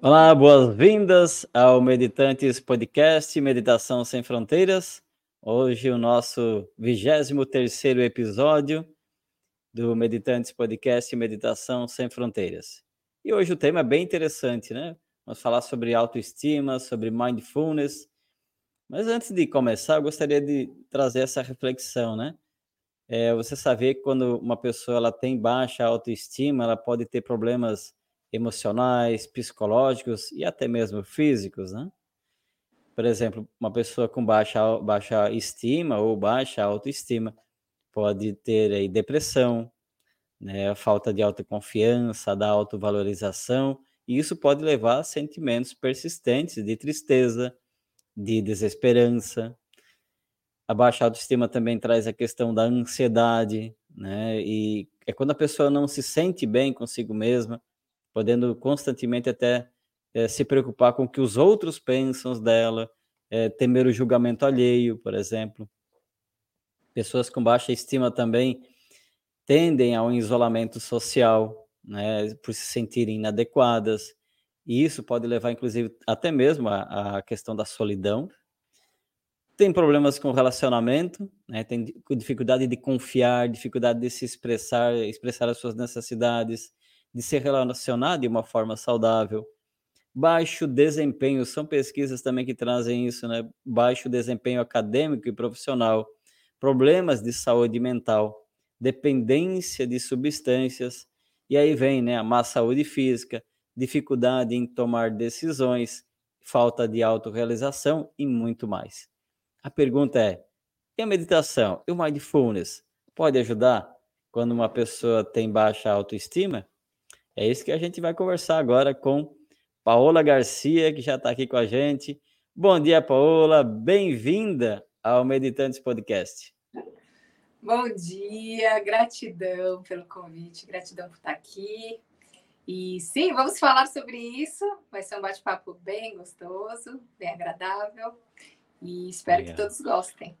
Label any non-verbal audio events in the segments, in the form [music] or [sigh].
Olá, boas-vindas ao Meditantes Podcast Meditação Sem Fronteiras. Hoje o nosso 23 episódio do Meditantes Podcast Meditação Sem Fronteiras. E hoje o tema é bem interessante, né? Vamos falar sobre autoestima, sobre mindfulness. Mas antes de começar, eu gostaria de trazer essa reflexão, né? É, você saber que quando uma pessoa ela tem baixa autoestima, ela pode ter problemas emocionais, psicológicos e até mesmo físicos, né? Por exemplo, uma pessoa com baixa, baixa estima ou baixa autoestima pode ter aí, depressão, né, falta de autoconfiança, da autovalorização, e isso pode levar a sentimentos persistentes de tristeza, de desesperança. A baixa autoestima também traz a questão da ansiedade, né? E é quando a pessoa não se sente bem consigo mesma, podendo constantemente até é, se preocupar com o que os outros pensam dela, é, temer o julgamento alheio, por exemplo. Pessoas com baixa estima também tendem ao isolamento social, né, por se sentirem inadequadas, e isso pode levar, inclusive, até mesmo à, questão da solidão. Tem problemas com relacionamento, né, tem dificuldade de confiar, dificuldade de se expressar, expressar as suas necessidades, de se relacionar de uma forma saudável. Baixo desempenho, são pesquisas também que trazem isso, né? Baixo desempenho acadêmico e profissional, problemas de saúde mental, dependência de substâncias, e aí vem, né, a má saúde física, dificuldade em tomar decisões, falta de autorrealização e muito mais. A pergunta é: e a meditação e o mindfulness pode ajudar quando uma pessoa tem baixa autoestima? É isso que a gente vai conversar agora com Paola Garcia, que já está aqui com a gente. Bom dia, Paola. Bem-vinda ao Meditantes Podcast. Bom dia, gratidão pelo convite, gratidão por estar aqui. E sim, vamos falar sobre isso. Vai ser um bate-papo bem gostoso, bem agradável. E espero Legal. que todos gostem.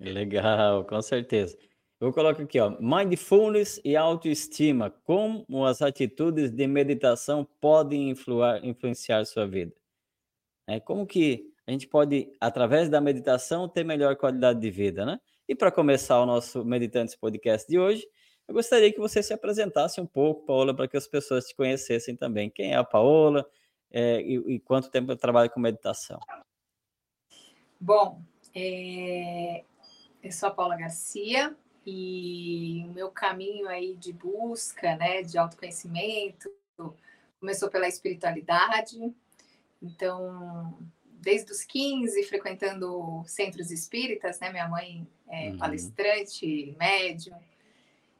Legal, com certeza. Eu coloco aqui, ó, mindfulness e autoestima, como as atitudes de meditação podem influar, influenciar sua vida. É, como que a gente pode, através da meditação, ter melhor qualidade de vida, né? E para começar o nosso Meditantes Podcast de hoje, eu gostaria que você se apresentasse um pouco, Paola, para que as pessoas te conhecessem também. Quem é a Paola é, e, e, quanto tempo trabalha com meditação? Bom, é... eu sou a Paula Garcia, e o meu caminho aí de busca, né, de autoconhecimento, começou pela espiritualidade. Então, desde os 15, frequentando centros espíritas, né, minha mãe é uhum. palestrante, médium,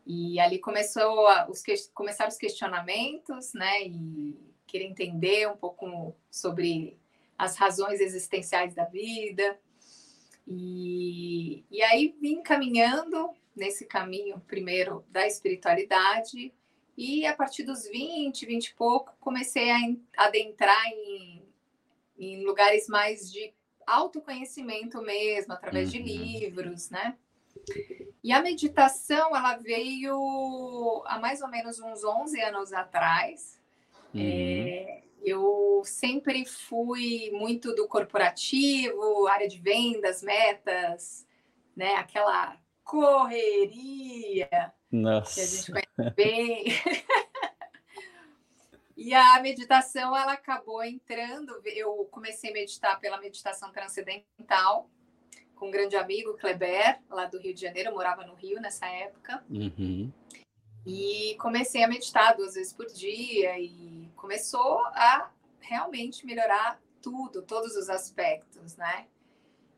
e ali começou a, os que, começaram os questionamentos, né, e querer entender um pouco sobre as razões existenciais da vida. E, e aí vim caminhando nesse caminho, primeiro, da espiritualidade, e a partir dos 20, 20 e pouco, comecei a adentrar em, em lugares mais de autoconhecimento mesmo, através uhum. de livros, né? E a meditação, ela veio há mais ou menos uns 11 anos atrás. Uhum. É, eu sempre fui muito do corporativo, área de vendas, metas, né? Aquela correria, Nossa. que a gente conhece bem. [laughs] e a meditação, ela acabou entrando. Eu comecei a meditar pela meditação transcendental com um grande amigo, Kleber, lá do Rio de Janeiro. Eu morava no Rio nessa época. Uhum. E comecei a meditar duas vezes por dia e começou a realmente melhorar tudo, todos os aspectos, né?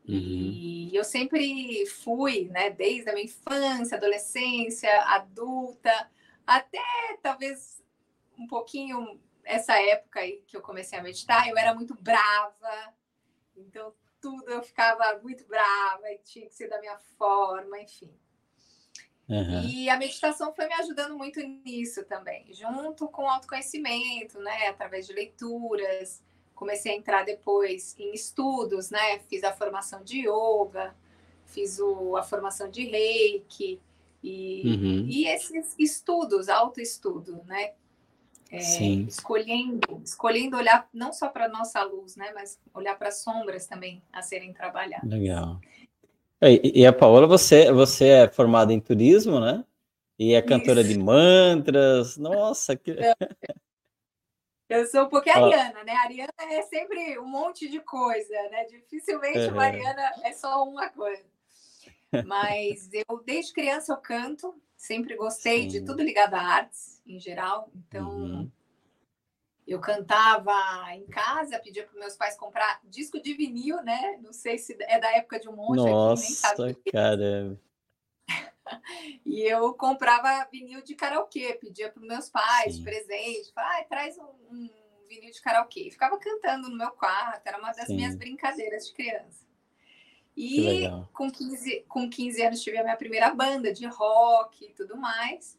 Uhum. E eu sempre fui, né, desde a minha infância, adolescência, adulta, até talvez um pouquinho essa época aí que eu comecei a meditar, eu era muito brava, então tudo eu ficava muito brava e tinha que ser da minha forma, enfim. Uhum. E a meditação foi me ajudando muito nisso também, junto com o autoconhecimento, né, através de leituras, comecei a entrar depois em estudos, né? Fiz a formação de yoga, fiz o, a formação de reiki e, uhum. e esses estudos, autoestudo, né? é, escolhendo, escolhendo olhar não só para nossa luz, né, mas olhar para as sombras também a serem trabalhadas. Legal. E, e a Paola, você, você é formada em turismo, né? E é cantora Isso. de mantras. Nossa, que. Eu sou um pouquinho ariana, né? A Ariana é sempre um monte de coisa, né? Dificilmente uhum. Mariana é só uma coisa. Mas eu, desde criança, eu canto, sempre gostei Sim. de tudo ligado a artes em geral. Então, uhum. eu cantava em casa, pedia para meus pais comprar disco de vinil, né? Não sei se é da época de um monte Nossa, aqui, nem sabe. Caramba. [laughs] e eu comprava vinil de karaokê, pedia para meus pais Sim. presente, falava, ah, traz um, um, vinil de karaokê. Ficava cantando no meu quarto, era uma das Sim. minhas brincadeiras de criança. E com 15, com 15 anos tive a minha primeira banda de rock e tudo mais.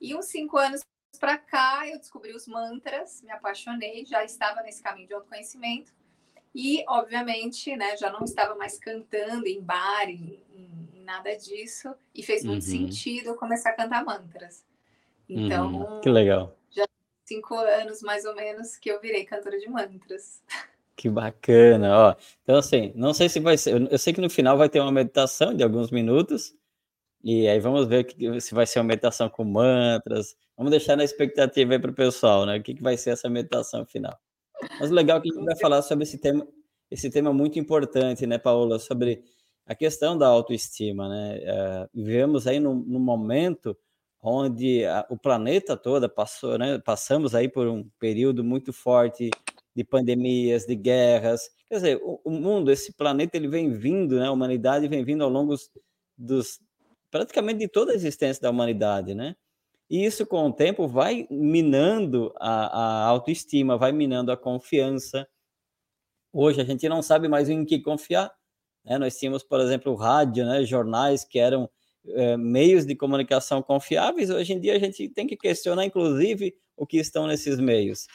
E uns cinco anos para cá eu descobri os mantras, me apaixonei, já estava nesse caminho de autoconhecimento. E, obviamente, né, já não estava mais cantando em bar, em, em nada disso, e fez muito uhum. sentido eu começar a cantar mantras. Então, uhum. que legal. Já cinco anos mais ou menos que eu virei cantora de mantras. Que bacana, ó. Então, assim, não sei se vai ser. Eu sei que no final vai ter uma meditação de alguns minutos, e aí vamos ver se vai ser uma meditação com mantras. Vamos deixar na expectativa aí para o pessoal, né? O que, que vai ser essa meditação final. Mas legal que a gente vai falar sobre esse tema, esse tema muito importante, né, Paola? Sobre a questão da autoestima, né? É, vivemos aí num, num momento onde a, o planeta todo passou, né? Passamos aí por um período muito forte de pandemias, de guerras. Quer dizer, o, o, mundo, esse planeta, ele vem vindo, né? A humanidade vem vindo ao longo dos praticamente de toda a existência da humanidade, né? E isso, com o tempo, vai minando a, a autoestima, vai minando a confiança. Hoje a gente não sabe mais em que confiar né? Nós tínhamos, por exemplo, rádio, né? jornais que eram é, meios de comunicação confiáveis. Hoje em dia a gente tem que questionar, inclusive, o que estão nesses meios.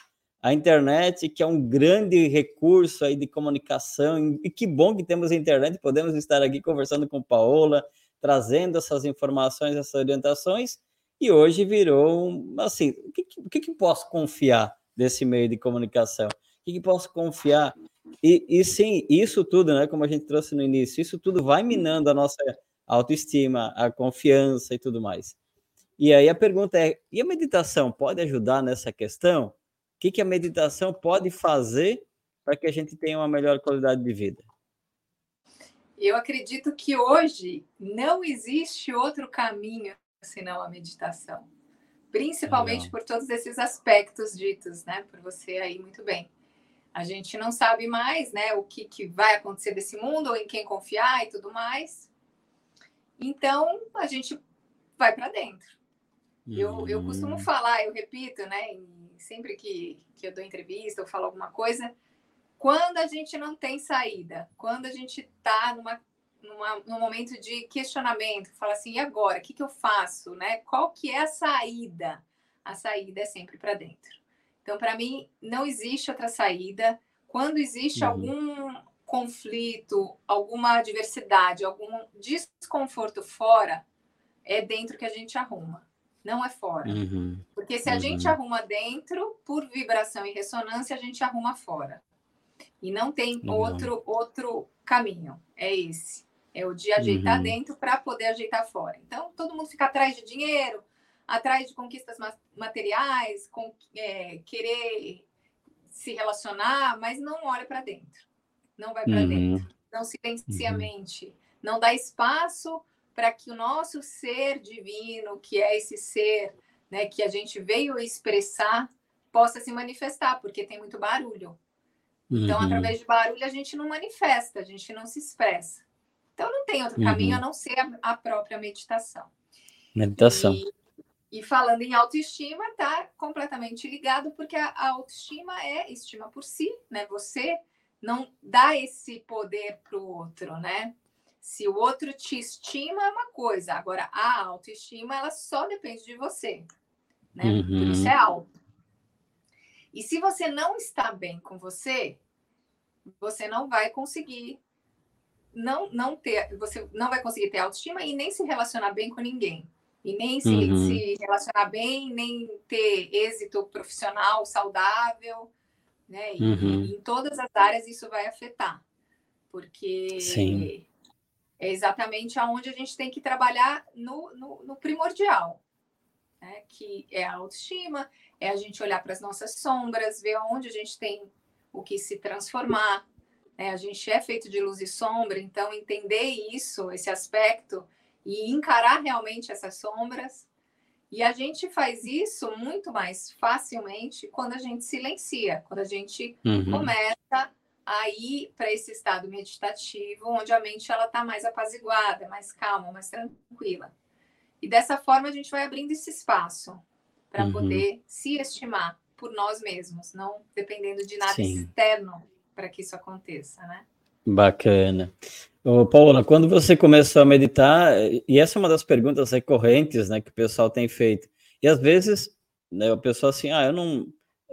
A internet, que é um grande recurso aí de comunicação, e que bom que temos a internet, podemos estar aqui conversando com Paola, trazendo essas informações, essas orientações, e hoje virou, assim, o que, que, que posso confiar desse meio de comunicação? O que, que posso confiar e, e sim, isso tudo, né, como a gente trouxe no início, isso tudo vai minando a nossa autoestima, a confiança e tudo mais. E aí a pergunta é: e a meditação pode ajudar nessa questão? O que, que a meditação pode fazer para que a gente tenha uma melhor qualidade de vida? Eu acredito que hoje não existe outro caminho senão a meditação, principalmente por todos esses aspectos ditos, né, por você aí muito bem. A gente não sabe mais, né, o que, que vai acontecer desse mundo, ou em quem confiar e tudo mais. Então, a gente vai para dentro. Uhum. Eu, eu costumo hum. falar, eu repito, né, sempre que, que eu dou entrevista ou falo alguma coisa, quando a gente não tem saída, quando a gente está numa, numa, num momento de questionamento, fala assim, e agora? O que, que eu faço? Né? Qual que é a saída? A saída é sempre para dentro. Então, para mim, não existe outra saída. Quando existe uhum. algum conflito, alguma adversidade, algum desconforto fora, é dentro que a gente arruma, não é fora. Uhum. Porque se a uhum. gente arruma dentro, por vibração e ressonância, a gente arruma fora. E não tem outro outro caminho. É esse. É o de ajeitar uhum. dentro para poder ajeitar fora. Então, todo mundo fica atrás de dinheiro, atrás de conquistas materiais, com, é, querer se relacionar, mas não olha para dentro, não vai para uhum. dentro, não silencia uhum. a mente, não dá espaço para que o nosso ser divino, que é esse ser né, que a gente veio expressar, possa se manifestar, porque tem muito barulho. Então, uhum. através de barulho, a gente não manifesta, a gente não se expressa. Então, não tem outro caminho a uhum. não ser a, a própria meditação. Meditação. E, e falando em autoestima, está completamente ligado, porque a, autoestima é estima por si, né? Você não dá esse poder para o outro, né? Se o outro te estima, é uma coisa. Agora, a autoestima, ela só depende de você, né? Uhum. Por isso é alto. E se você não está bem com você, você não vai conseguir não não ter, você não vai conseguir ter autoestima e nem se relacionar bem com ninguém. E nem se, uhum. se relacionar bem, nem ter êxito profissional saudável, né? E, uhum. em todas as áreas isso vai afetar, porque Sim. é exatamente aonde a gente tem que trabalhar no, no, no primordial, né? que é a autoestima, é a gente olhar para as nossas sombras, ver onde a gente tem o que se transformar. Né? A gente é feito de luz e sombra, então entender isso, esse aspecto, e encarar realmente essas sombras. E a gente faz isso muito mais facilmente quando a gente silencia, quando a gente uhum. começa a ir para esse estado meditativo, onde a mente ela está mais apaziguada, mais calma, mais tranquila. E dessa forma a gente vai abrindo esse espaço para uhum. poder se estimar por nós mesmos, não dependendo de nada Sim. externo para que isso aconteça, né? Bacana. Ô, Paula, quando você começou a meditar, e essa é uma das perguntas recorrentes, né, que o pessoal tem feito, e às vezes, né, o pessoal assim, ah, eu não,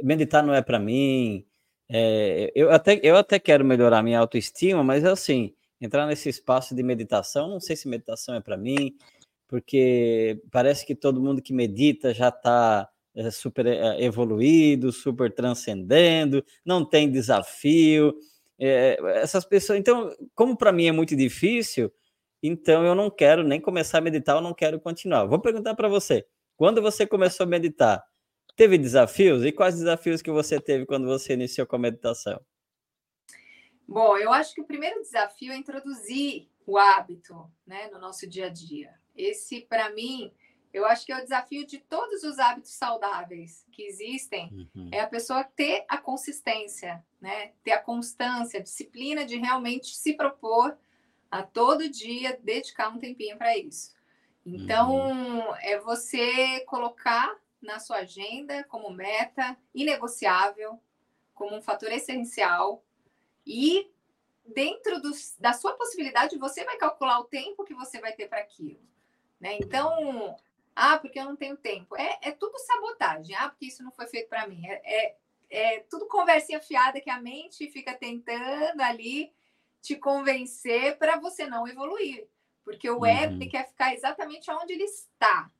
meditar não é para mim, é, eu, até, eu até quero melhorar minha autoestima, mas é assim, entrar nesse espaço de meditação, não sei se meditação é para mim, porque parece que todo mundo que medita já está é, super é, evoluído, super transcendendo, não tem desafio, é, essas pessoas. Então, como para mim é muito difícil, então eu não quero nem começar a meditar, eu não quero continuar. Vou perguntar para você: quando você começou a meditar, teve desafios? E quais desafios que você teve quando você iniciou com a meditação? Bom, eu acho que o primeiro desafio é introduzir o hábito né, no nosso dia a dia. Esse, para mim, eu acho que é o desafio de todos os hábitos saudáveis que existem, uhum. é a pessoa ter a consistência, né? Ter a constância, a disciplina de realmente se propor a todo dia dedicar um tempinho para isso. Então, uhum. é você colocar na sua agenda como meta inegociável, como um fator essencial e dentro dos, da sua possibilidade, você vai calcular o tempo que você vai ter para aquilo. Né? Então, ah, porque eu não tenho tempo. É, é tudo sabotagem. Ah, porque isso não foi feito para mim. É, é, é, tudo conversinha fiada que a mente fica tentando ali te convencer para você não evoluir. Porque o uhum. ego quer ficar exatamente onde ele está.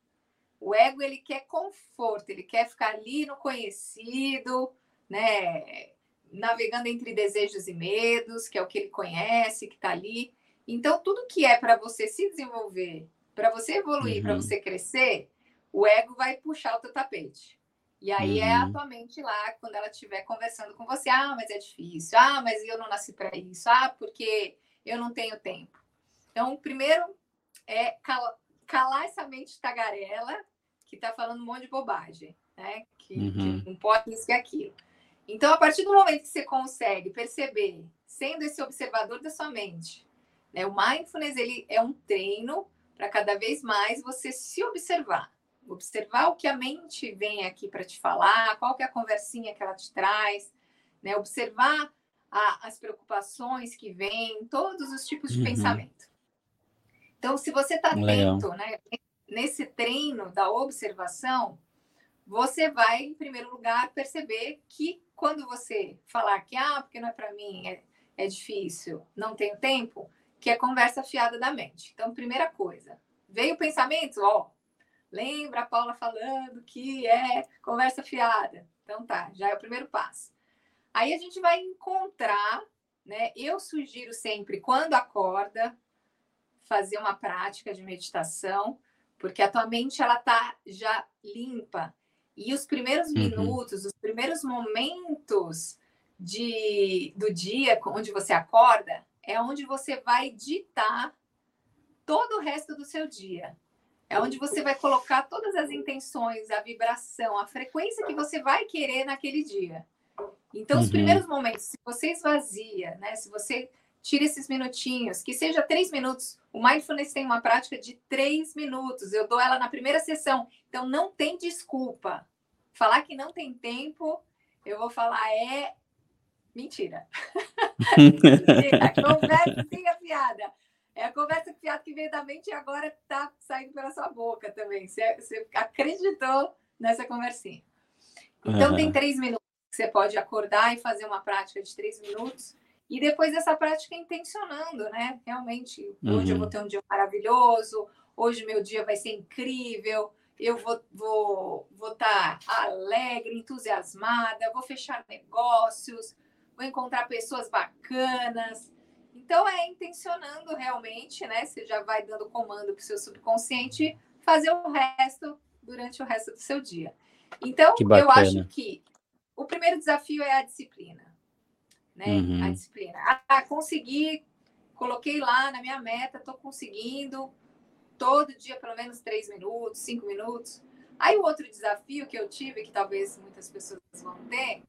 O ego ele quer conforto, ele quer ficar ali no conhecido, né? Navegando entre desejos e medos, que é o que ele conhece, que está ali. Então, tudo que é para você se desenvolver para você evoluir, uhum. para você crescer, o ego vai puxar o teu tapete. E aí é uhum. é a tua mente lá, quando ela estiver conversando com você, ah, mas é difícil, ah, mas eu não nasci para isso, ah, porque eu não tenho tempo. Então, primeiro é calar essa mente tagarela que está falando um monte de bobagem, né? Que, uhum. que não pode isso e aquilo. Então, a partir do momento que você consegue perceber, sendo esse observador da sua mente, né? O mindfulness ele é um treino para cada vez mais você se observar. Observar o que a mente vem aqui para te falar, qual que é a conversinha que ela te traz, né? Observar a, as preocupações que vêm, todos os tipos de uhum. pensamento. Então, se você está atento né, nesse treino da observação, você vai, em primeiro lugar, perceber que quando você falar que, ah, porque não é para mim, é, é difícil, não tenho tempo, que é conversa fiada da mente. Então, primeira coisa, veio o pensamento, ó, lembra a Paula falando que é conversa fiada. Então tá, já é o primeiro passo. Aí a gente vai encontrar, né? Eu sugiro sempre, quando acorda, fazer uma prática de meditação, porque a tua mente ela tá já limpa. E os primeiros uhum. minutos, os primeiros momentos de, do dia onde você acorda, é onde você vai ditar todo o resto do seu dia. É onde você vai colocar todas as intenções, a vibração, a frequência que você vai querer naquele dia. Então, os uhum. primeiros momentos, se você esvazia, né? Se você tira esses minutinhos, que seja três minutos. O mindfulness tem uma prática de três minutos. Eu dou ela na primeira sessão. Então, não tem desculpa. Falar que não tem tempo, eu vou falar é Mentira. [laughs] Mentira. Conversa sem a piada. É a conversa fiada que veio da mente e agora está saindo pela sua boca também. Você, você acreditou nessa conversinha. Então, uhum. tem três minutos que você pode acordar e fazer uma prática de três minutos. E depois dessa prática intencionando, né? Realmente, hoje eu vou uhum. ter um dia maravilhoso, hoje meu dia vai ser incrível, eu vou vou vou estar tá alegre, entusiasmada, vou fechar negócios, vou encontrar pessoas bacanas. Então é intencionando realmente, né? Você já vai dando comando para o seu subconsciente fazer o resto durante o resto do seu dia. Então, eu acho que o primeiro desafio é a disciplina. Né? Uhum. A disciplina. Ah, consegui, coloquei lá na minha meta, estou conseguindo todo dia pelo menos três minutos, cinco minutos. Aí o outro desafio que eu tive, que talvez muitas pessoas vão ter,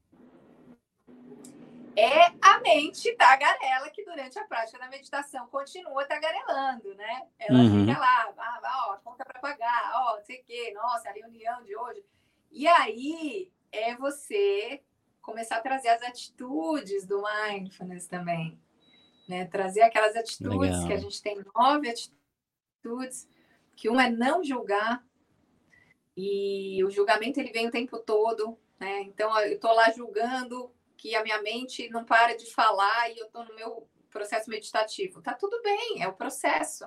é a mente tagarela que durante a prática da meditação continua tagarelando, né? Ela uhum. fica lá, ah, ó, conta para pagar, ó, não sei o quê, nossa, a reunião de hoje. E aí é você começar a trazer as atitudes do mindfulness também, né? Trazer aquelas atitudes Legal. que a gente tem nove atitudes, que uma é não julgar e o julgamento ele vem o tempo todo, né? Então eu tô lá julgando que a minha mente não para de falar e eu estou no meu processo meditativo. Tá tudo bem, é o processo,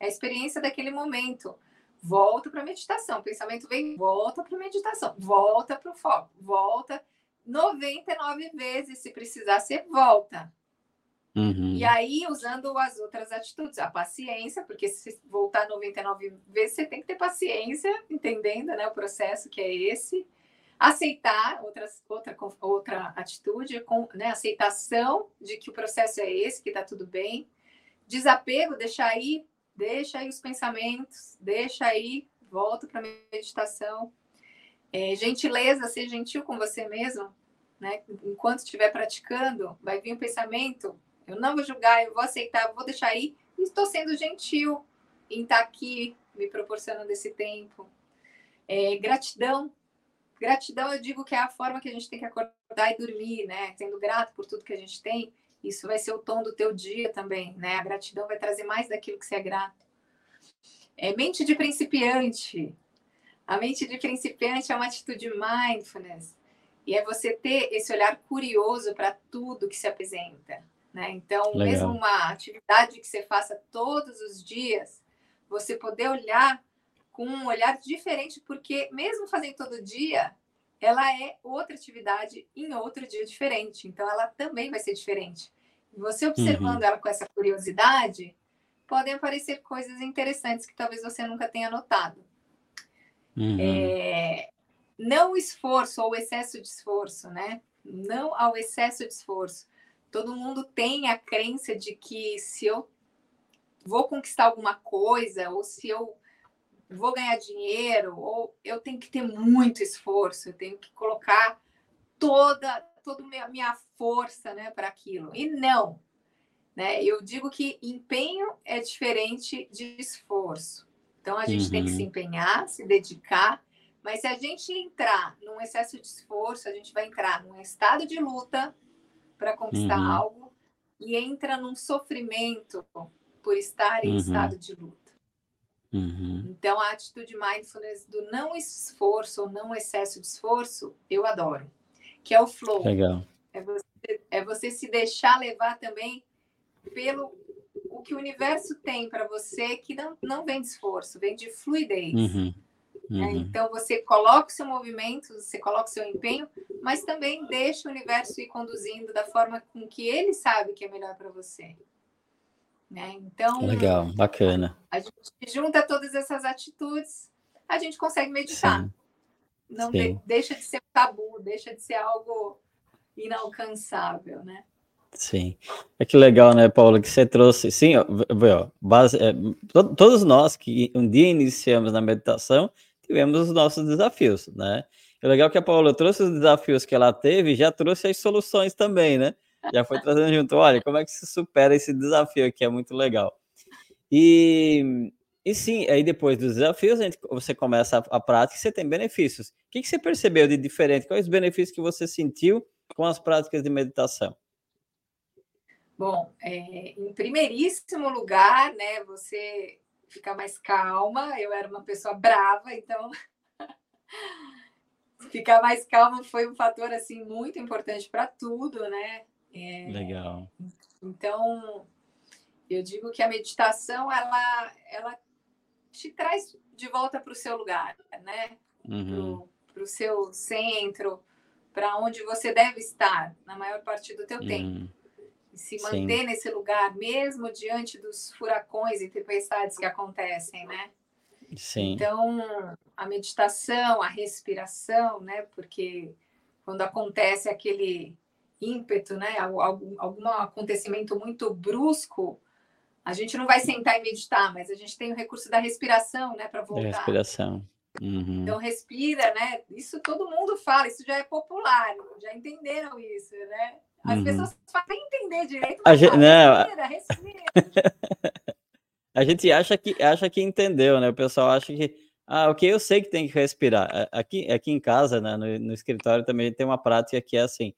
é a experiência daquele momento. Volta para a meditação, o pensamento vem, volta para a meditação, volta para o foco, volta 99 vezes, se precisar, você volta. Uhum. E aí, usando as outras atitudes, a paciência, porque se voltar 99 vezes, você tem que ter paciência, entendendo né, o processo que é esse aceitar outras, outra, outra atitude, com né, aceitação de que o processo é esse, que está tudo bem, desapego, deixar aí, deixa aí os pensamentos, deixa aí, volta para a meditação, é, gentileza, ser gentil com você mesmo, né? Enquanto estiver praticando, vai vir um pensamento, eu não vou julgar, eu vou aceitar, vou deixar aí, estou sendo gentil em estar tá aqui, me proporcionando esse tempo. É, gratidão Gratidão, eu digo que é a forma que a gente tem que acordar e dormir, né? Sendo grato por tudo que a gente tem, isso vai ser o tom do teu dia também, né? A gratidão vai trazer mais daquilo que você é grato. É mente de principiante. A mente de principiante é uma atitude mindfulness. E é você ter esse olhar curioso para tudo que se apresenta. Né? Então, Legal. mesmo uma atividade que você faça todos os dias, você poder olhar com um olhar diferente, porque mesmo fazendo todo dia, ela é outra atividade em outro dia diferente. Então, ela também vai ser diferente. Você observando uhum. ela com essa curiosidade, podem aparecer coisas interessantes que talvez você nunca tenha notado. Uhum. É, não o esforço ou excesso de esforço, né? Não ao excesso de esforço. Todo mundo tem a crença de que se eu vou conquistar alguma coisa, ou se eu vou ganhar dinheiro, ou eu tenho que ter muito esforço, eu tenho que colocar toda, toda a minha força né, para aquilo. E não. Né? Eu digo que empenho é diferente de esforço. Então a gente uhum. tem que se uhum. empenhar, se dedicar, mas se a gente entrar num excesso de esforço, a gente vai entrar num estado de luta para conquistar uhum. algo e entra num sofrimento por estar em uhum. estado de luta. Uhum. Então, a atitude mindfulness do não esforço ou não excesso de esforço, eu adoro. Que é o flow. Legal. É você, é você se deixar levar também pelo o que o universo tem para você, que não, não vem de esforço, vem de fluidez. Uhum. Né? Uhum. Então, você coloca o seu movimento, você coloca o seu empenho, mas também deixa o universo ir conduzindo da forma com que ele sabe que é melhor para você. Né? Então, legal, bacana. A gente junta todas essas atitudes, a gente consegue meditar. Sim. Não. De, deixa de ser tabu, deixa de ser algo inalcançável, né? Sim. É que legal, né, Paula, que você trouxe. Sim, ó, base, é, to, todos nós que um dia iniciamos na meditação tivemos os nossos desafios, né? É legal que a Paula trouxe os desafios que ela teve e já trouxe as soluções também, né? Já foi trazendo junto. Olha, como é que se supera esse desafio aqui? É muito legal. E, e sim, aí depois dos desafios, gente, você começa a, a prática e você tem benefícios. O que, que você percebeu de diferente? Quais os benefícios que você sentiu com as práticas de meditação? Bom, é, em primeiríssimo lugar, né, você fica mais calma. Eu era uma pessoa brava, então [laughs] ficar mais calma foi um fator assim muito importante para tudo, né? É, Legal. Então, eu digo que a meditação ela, ela te traz de volta para o seu lugar, né? Uhum. Para o seu centro, para onde você deve estar na maior parte do teu uhum. tempo. E se manter Sim. nesse lugar, mesmo diante dos furacões e tempestades que acontecem, né? Sim. Então, a meditação, a respiração, né? Porque quando acontece aquele ímpeto, né? Algum, algum acontecimento muito brusco, a gente não vai sentar e meditar, mas a gente tem o recurso da respiração, né? Para voltar. Respiração. Uhum. Então respira, né? Isso todo mundo fala, isso já é popular, já entenderam isso, né? As uhum. pessoas fazem entender direito, mas a gente, não, respira, respira. [laughs] a gente acha que acha que entendeu, né? O pessoal acha que ah, ok, eu sei que tem que respirar. Aqui, aqui em casa, né, no, no escritório também tem uma prática que é assim.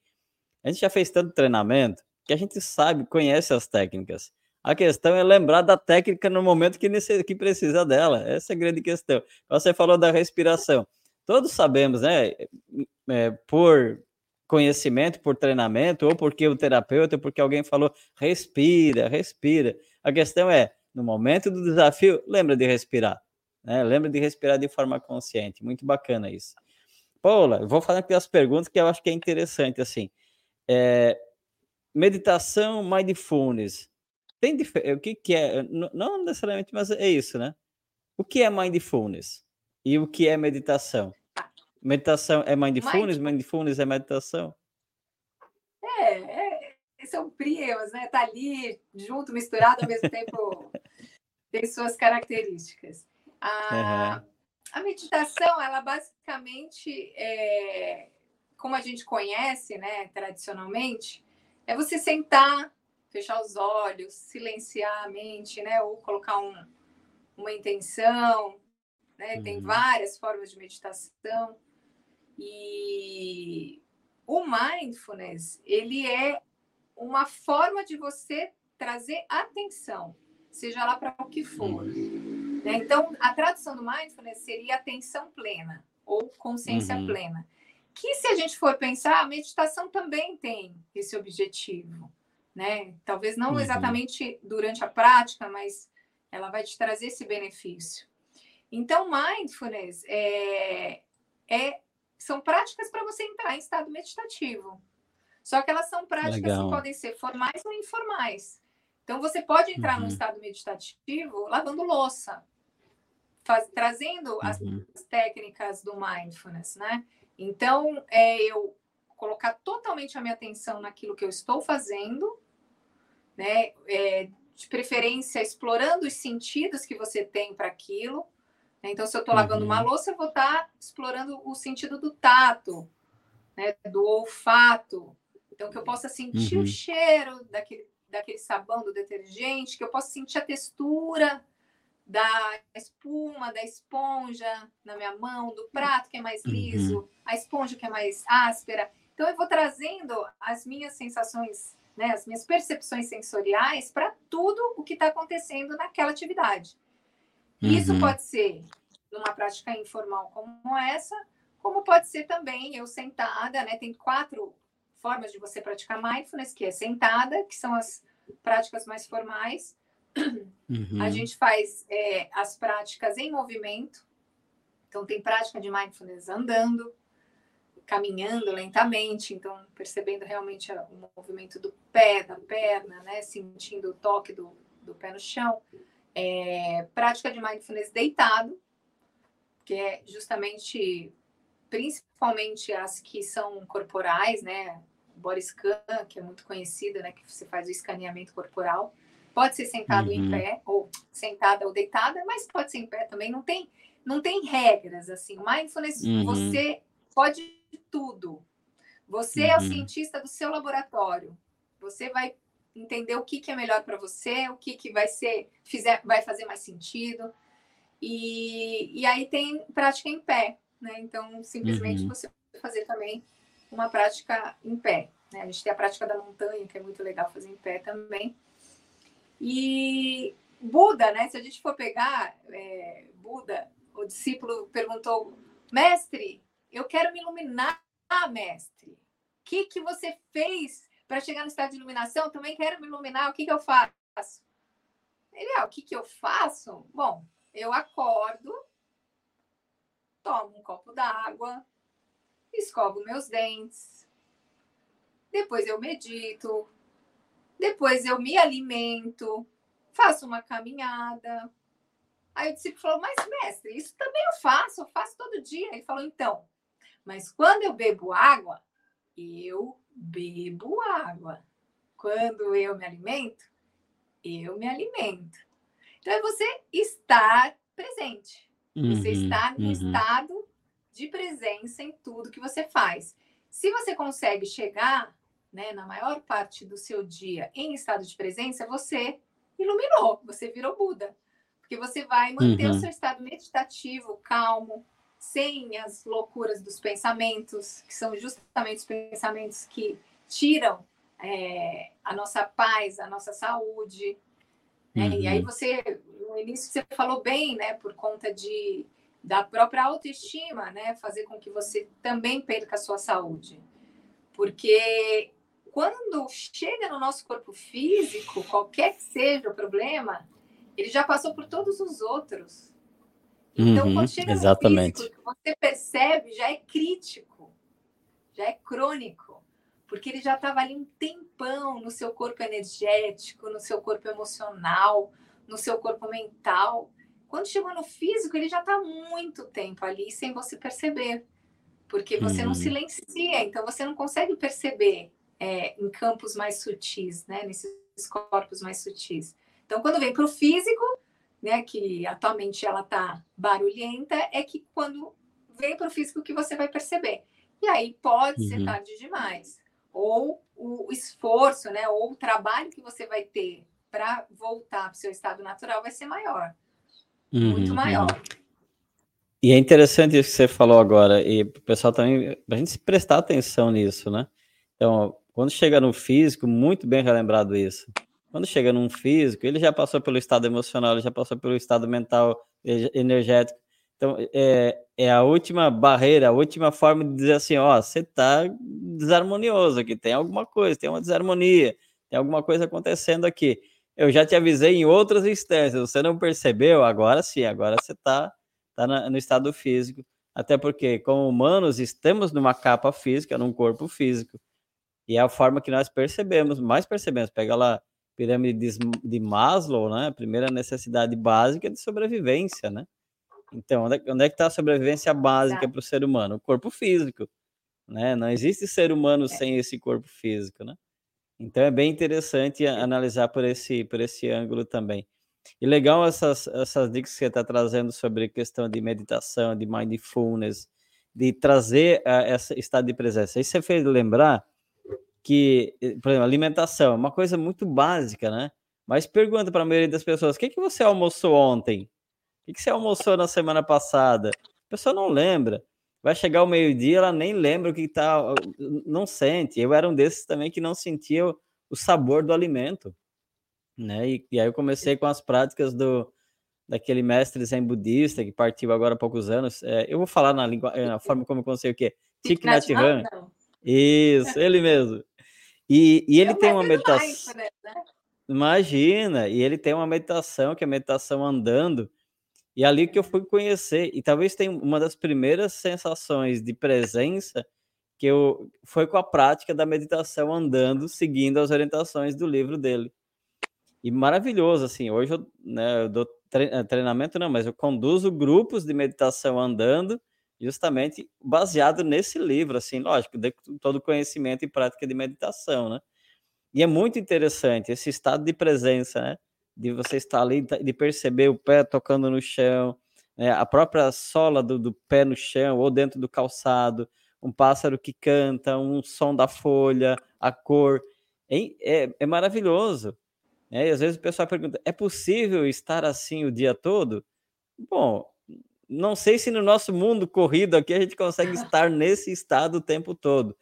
A gente já fez tanto treinamento que a gente sabe, conhece as técnicas. A questão é lembrar da técnica no momento que, que precisa dela. Essa é a grande questão. Você falou da respiração. Todos sabemos, né? É, por conhecimento, por treinamento, ou porque o terapeuta, ou porque alguém falou, respira, respira. A questão é, no momento do desafio, lembra de respirar. Né? Lembra de respirar de forma consciente. Muito bacana isso. Paula, vou fazer aqui as perguntas que eu acho que é interessante. Assim, é, meditação, mindfulness tem o que, que é? Não necessariamente, mas é isso, né? O que é mindfulness? E o que é meditação? Meditação é mindfulness? Mindfulness é meditação? É, é são primos, né? Tá ali junto, misturado ao mesmo tempo, [laughs] tem suas características. A, uhum. a meditação, ela basicamente, é, como a gente conhece, né, tradicionalmente, é você sentar fechar os olhos, silenciar a mente, né? Ou colocar um, uma intenção, né? Uhum. Tem várias formas de meditação. E o mindfulness, ele é uma forma de você trazer atenção, seja lá para o que for. Uhum. Né? Então, a tradução do mindfulness seria atenção plena ou consciência uhum. plena. Que se a gente for pensar, a meditação também tem esse objetivo né? Talvez não uhum. exatamente durante a prática, mas ela vai te trazer esse benefício. Então, mindfulness é, é são práticas para você entrar em estado meditativo. Só que elas são práticas Legal. que podem ser formais ou informais. Então, você pode entrar uhum. no estado meditativo lavando louça, faz, trazendo uhum. as, as, técnicas do mindfulness, né? Então, é eu colocar totalmente a minha atenção naquilo que eu estou fazendo né? É, de preferência explorando os sentidos que você tem para aquilo. Né? Então, se eu estou uhum. lavando uma louça, eu vou estar tá explorando o sentido do tato, né? do olfato. Então, que eu possa sentir uhum. o cheiro daquele, daquele sabão, do detergente, que eu possa sentir a textura da espuma, da esponja na minha mão, do prato que é mais liso, uhum. a esponja que é mais áspera. Então, eu vou trazendo as minhas sensações né, as minhas percepções sensoriais para tudo o que está acontecendo naquela atividade. Uhum. Isso pode ser numa prática informal como essa, como pode ser também eu sentada, né? Tem quatro formas de você praticar mindfulness, que é sentada, que são as práticas mais formais. Uhum. A gente faz é, as práticas em movimento. Então, tem prática de mindfulness andando, caminhando lentamente, então percebendo realmente o movimento do pé, da perna, né? Sentindo o toque do, do pé no chão. É, prática de mindfulness deitado, que é justamente, principalmente as que são corporais, né? Body scan, que é muito conhecida, né? Que você faz o escaneamento corporal. Pode ser sentado uhum. em pé, ou sentada ou deitada, mas pode ser em pé também. Não tem, não tem regras, assim. Mindfulness, uhum. você pode tudo. Você uhum. é o uhum. cientista do seu laboratório. Você vai entender o que, que é melhor para você, o que, que vai ser, fizer, vai fazer mais sentido. E, e aí tem prática em pé, né? Então, simplesmente uhum. você fazer também uma prática em pé. Né? A gente tem a prática da montanha, que é muito legal fazer em pé também. E Buda, né? Se a gente for pegar é, Buda, o discípulo perguntou, mestre, eu quero me iluminar, mestre. O que, que você fez para chegar no estado de iluminação? Também quero me iluminar. O que, que eu faço? Ele, ah, o que, que eu faço? Bom, eu acordo, tomo um copo d'água, escovo meus dentes, depois eu medito, depois eu me alimento, faço uma caminhada. Aí o discípulo falou, mas mestre, isso também eu faço, eu faço todo dia. Ele falou, então, mas quando eu bebo água, eu bebo água. Quando eu me alimento, eu me alimento. Então é você estar presente. Uhum, você estar no uhum. estado de presença em tudo que você faz. Se você consegue chegar, né, na maior parte do seu dia em estado de presença, você iluminou, você virou Buda. Porque você vai manter uhum. o seu estado meditativo, calmo, sem as loucuras dos pensamentos, que são justamente os pensamentos que tiram é, a nossa paz, a nossa saúde. Né? Uhum. E aí uhum. você, no início você falou bem, né, por conta de da própria autoestima, né, fazer com que você também perca a sua saúde. Porque quando chega no nosso corpo físico, qualquer que seja o problema, ele já passou por todos os outros. Então, uhum, quando chega exatamente. no físico, você percebe, já é crítico, já é crônico, porque ele já estava ali um tempão no seu corpo energético, no seu corpo emocional, no seu corpo mental. Quando chegou no físico, ele já está muito tempo ali sem você perceber, porque você uhum. não silencia, então você não consegue perceber é, em campos mais sutis, né? Nesses corpos mais sutis. Então, quando vem para o físico, né, que atualmente ela está barulhenta, é que quando vem para o físico que você vai perceber. E aí pode uhum. ser tarde demais. Ou o esforço, né, ou o trabalho que você vai ter para voltar para o seu estado natural vai ser maior. Uhum, muito maior. Uhum. E é interessante isso que você falou agora, e o pessoal também, a gente se prestar atenção nisso, né? Então, quando chega no físico, muito bem relembrado isso. Quando chega num físico, ele já passou pelo estado emocional, ele já passou pelo estado mental, energético. Então, é, é a última barreira, a última forma de dizer assim: ó, você está desarmonioso aqui, tem alguma coisa, tem uma desarmonia, tem alguma coisa acontecendo aqui. Eu já te avisei em outras instâncias, você não percebeu? Agora sim, agora você tá, tá no estado físico. Até porque, como humanos, estamos numa capa física, num corpo físico. E é a forma que nós percebemos, mais percebemos. Pega lá pirâmide de Maslow, né? A primeira necessidade básica de sobrevivência, né? Então, onde é, é que está a sobrevivência básica para o ser humano? O corpo físico, né? Não existe ser humano é. sem esse corpo físico, né? Então é bem interessante analisar por esse por esse ângulo também. E legal essas essas dicas que você está trazendo sobre questão de meditação, de mindfulness, de trazer uh, esse estado de presença. Aí você fez lembrar que, eh, por exemplo, alimentação é uma coisa muito básica, né? Mas pergunta para a maioria das pessoas: o que, que você almoçou ontem? O que, que você almoçou na semana passada? A pessoa não lembra. Vai chegar o meio-dia, ela nem lembra o que tá, não sente. Eu era um desses também que não sentia o sabor do alimento, né? E, e aí eu comecei com as práticas do daquele mestre zen budista que partiu agora há poucos anos. É, eu vou falar na língua, na forma como eu consigo o quê? Thich Nhat Hanh. Isso, ele mesmo. E, e ele tem uma meditação. Né? Imagina, e ele tem uma meditação, que é a meditação andando, e é ali que eu fui conhecer, e talvez tenha uma das primeiras sensações de presença que eu foi com a prática da meditação andando, seguindo as orientações do livro dele. E maravilhoso, assim, hoje eu, né, eu dou eh, treinamento, não, mas eu conduzo grupos de meditação andando, justamente baseado nesse livro, assim, lógico, de todo conhecimento e prática de meditação, né? E é muito interessante esse estado de presença, né? De você estar ali, de perceber o pé tocando no chão, né? a própria sola do, do pé no chão ou dentro do calçado, um pássaro que canta, um som da folha, a cor. É, é, é maravilhoso. Né? E às vezes o pessoal pergunta: é possível estar assim o dia todo? Bom, não sei se no nosso mundo corrido aqui a gente consegue [laughs] estar nesse estado o tempo todo,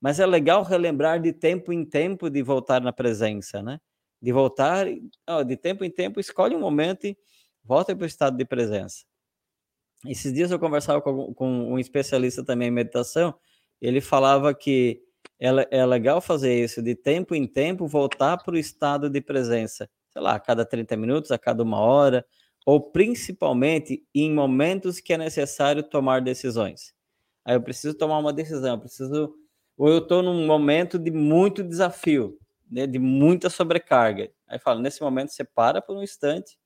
mas é legal relembrar de tempo em tempo de voltar na presença, né? De voltar, de tempo em tempo, escolhe um momento e volta para o estado de presença. Esses dias eu conversava com, com um especialista também em meditação, ele falava que é, é legal fazer isso, de tempo em tempo voltar para o estado de presença, sei lá, a cada 30 minutos, a cada uma hora, ou principalmente em momentos que é necessário tomar decisões. Aí eu preciso tomar uma decisão, eu preciso ou eu estou num momento de muito desafio, né, de muita sobrecarga. Aí falo, nesse momento você para por um instante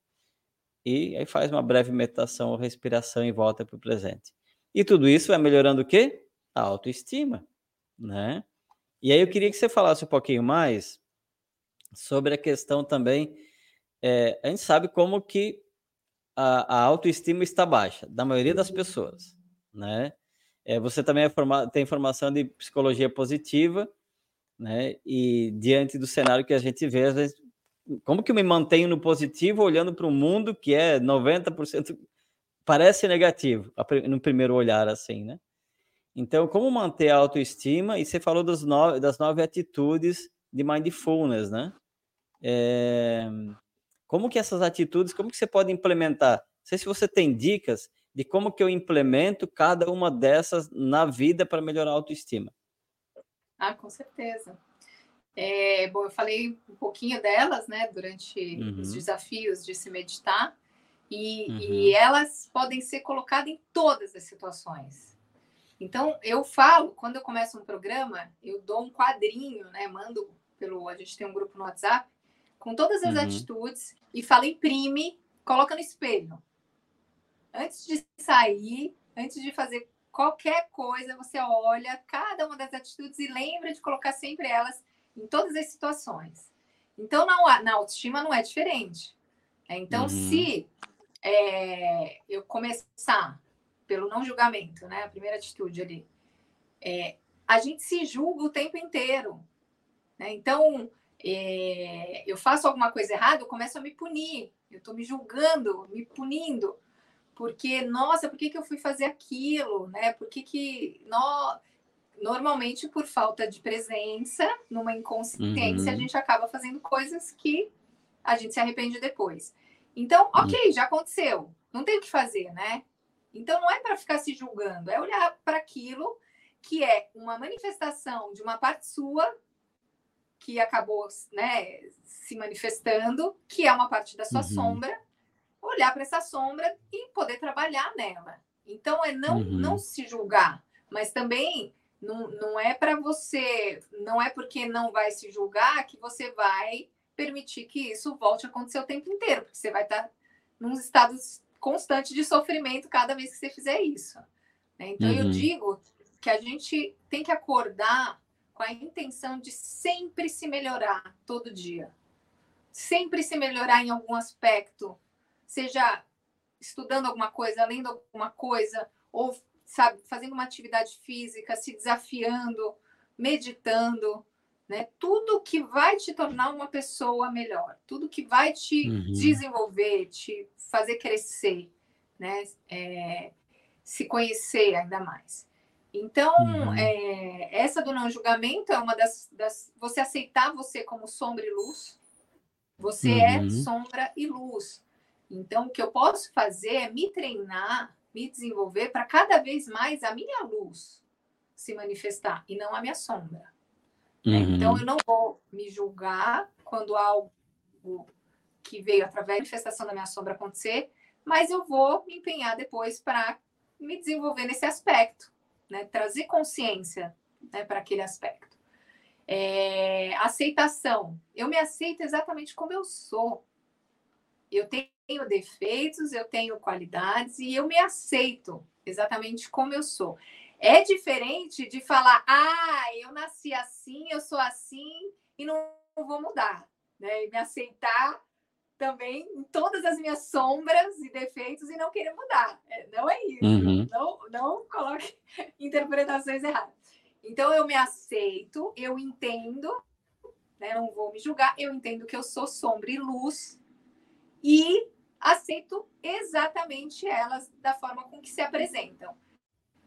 e aí faz uma breve meditação ou respiração e volta para o presente. E tudo isso vai melhorando o quê? A autoestima, né? E aí eu queria que você falasse um pouquinho mais sobre a questão também. É, a gente sabe como que a, a, autoestima está baixa, da maioria das pessoas, né? É, você também é forma, tem formação de psicologia positiva, né? E diante do cenário que a gente vê, às vezes, como que eu me mantenho no positivo olhando para um mundo que é 90% parece negativo no primeiro olhar assim, né? Então, como manter a autoestima? E você falou das nove, das nove atitudes de mindfulness, né? É, como que essas atitudes, como que você pode implementar? Não sei se você tem dicas de como que eu implemento cada uma dessas na vida para melhorar a autoestima. Ah, com certeza. É, bom, eu falei um pouquinho delas, né, durante uhum. os desafios de se meditar, e, uhum. e elas podem ser colocadas em todas as situações. Então, eu falo, quando eu começo um programa, eu dou um quadrinho, né? Mando pelo. A gente tem um grupo no WhatsApp, com todas as uhum. atitudes, e falo, imprime, coloca no espelho. Antes de sair, antes de fazer qualquer coisa, você olha cada uma das atitudes e lembra de colocar sempre elas em todas as situações. Então, na, na autoestima não é diferente. Então, uhum. se é, eu começar pelo não julgamento, né? A primeira atitude ali. É, a gente se julga o tempo inteiro. Né? Então, é, eu faço alguma coisa errada, eu começo a me punir. Eu estou me julgando, me punindo. Porque, nossa, por que, que eu fui fazer aquilo? Né? Por que, que. No... Normalmente, por falta de presença, numa inconsciência, uhum. a gente acaba fazendo coisas que a gente se arrepende depois. Então, ok, uhum. já aconteceu. Não tem o que fazer, né? Então, não é para ficar se julgando, é olhar para aquilo que é uma manifestação de uma parte sua que acabou né, se manifestando, que é uma parte da sua uhum. sombra, olhar para essa sombra e poder trabalhar nela. Então, é não, uhum. não se julgar, mas também não, não é para você, não é porque não vai se julgar que você vai permitir que isso volte a acontecer o tempo inteiro, porque você vai estar tá num estado constante de sofrimento cada vez que você fizer isso. Né? Então, uhum. eu digo que a gente tem que acordar com a intenção de sempre se melhorar todo dia. Sempre se melhorar em algum aspecto, seja estudando alguma coisa, lendo alguma coisa, ou sabe, fazendo uma atividade física, se desafiando, meditando, né? Tudo que vai te tornar uma pessoa melhor, tudo que vai te uhum. desenvolver, te fazer crescer, né? É, se conhecer ainda mais. Então, uhum. é, essa do não julgamento é uma das, das, Você aceitar você como sombra e luz. Você é uhum. é sombra e luz. Então, o que eu posso fazer é me treinar, me desenvolver para cada vez mais a minha luz se manifestar e não a minha sombra. Né? Uhum. Então, eu não vou me julgar quando algo que veio através da manifestação da minha sombra acontecer, mas eu vou me empenhar depois para me desenvolver nesse aspecto, né? trazer consciência né, para aquele aspecto. É, aceitação. Eu me aceito exatamente como eu sou. Eu tenho defeitos, eu tenho qualidades e eu me aceito exatamente como eu sou. É diferente de falar, ah, eu nasci assim, eu sou assim e não vou mudar. Né? E me aceitar também em todas as minhas sombras e defeitos e não querer mudar. É, não é isso. Uhum. Não, não coloque [laughs] interpretações erradas. Então, eu me aceito, eu entendo, né, não vou me julgar, eu entendo que eu sou sombra e luz e aceito exatamente elas da forma com que se apresentam.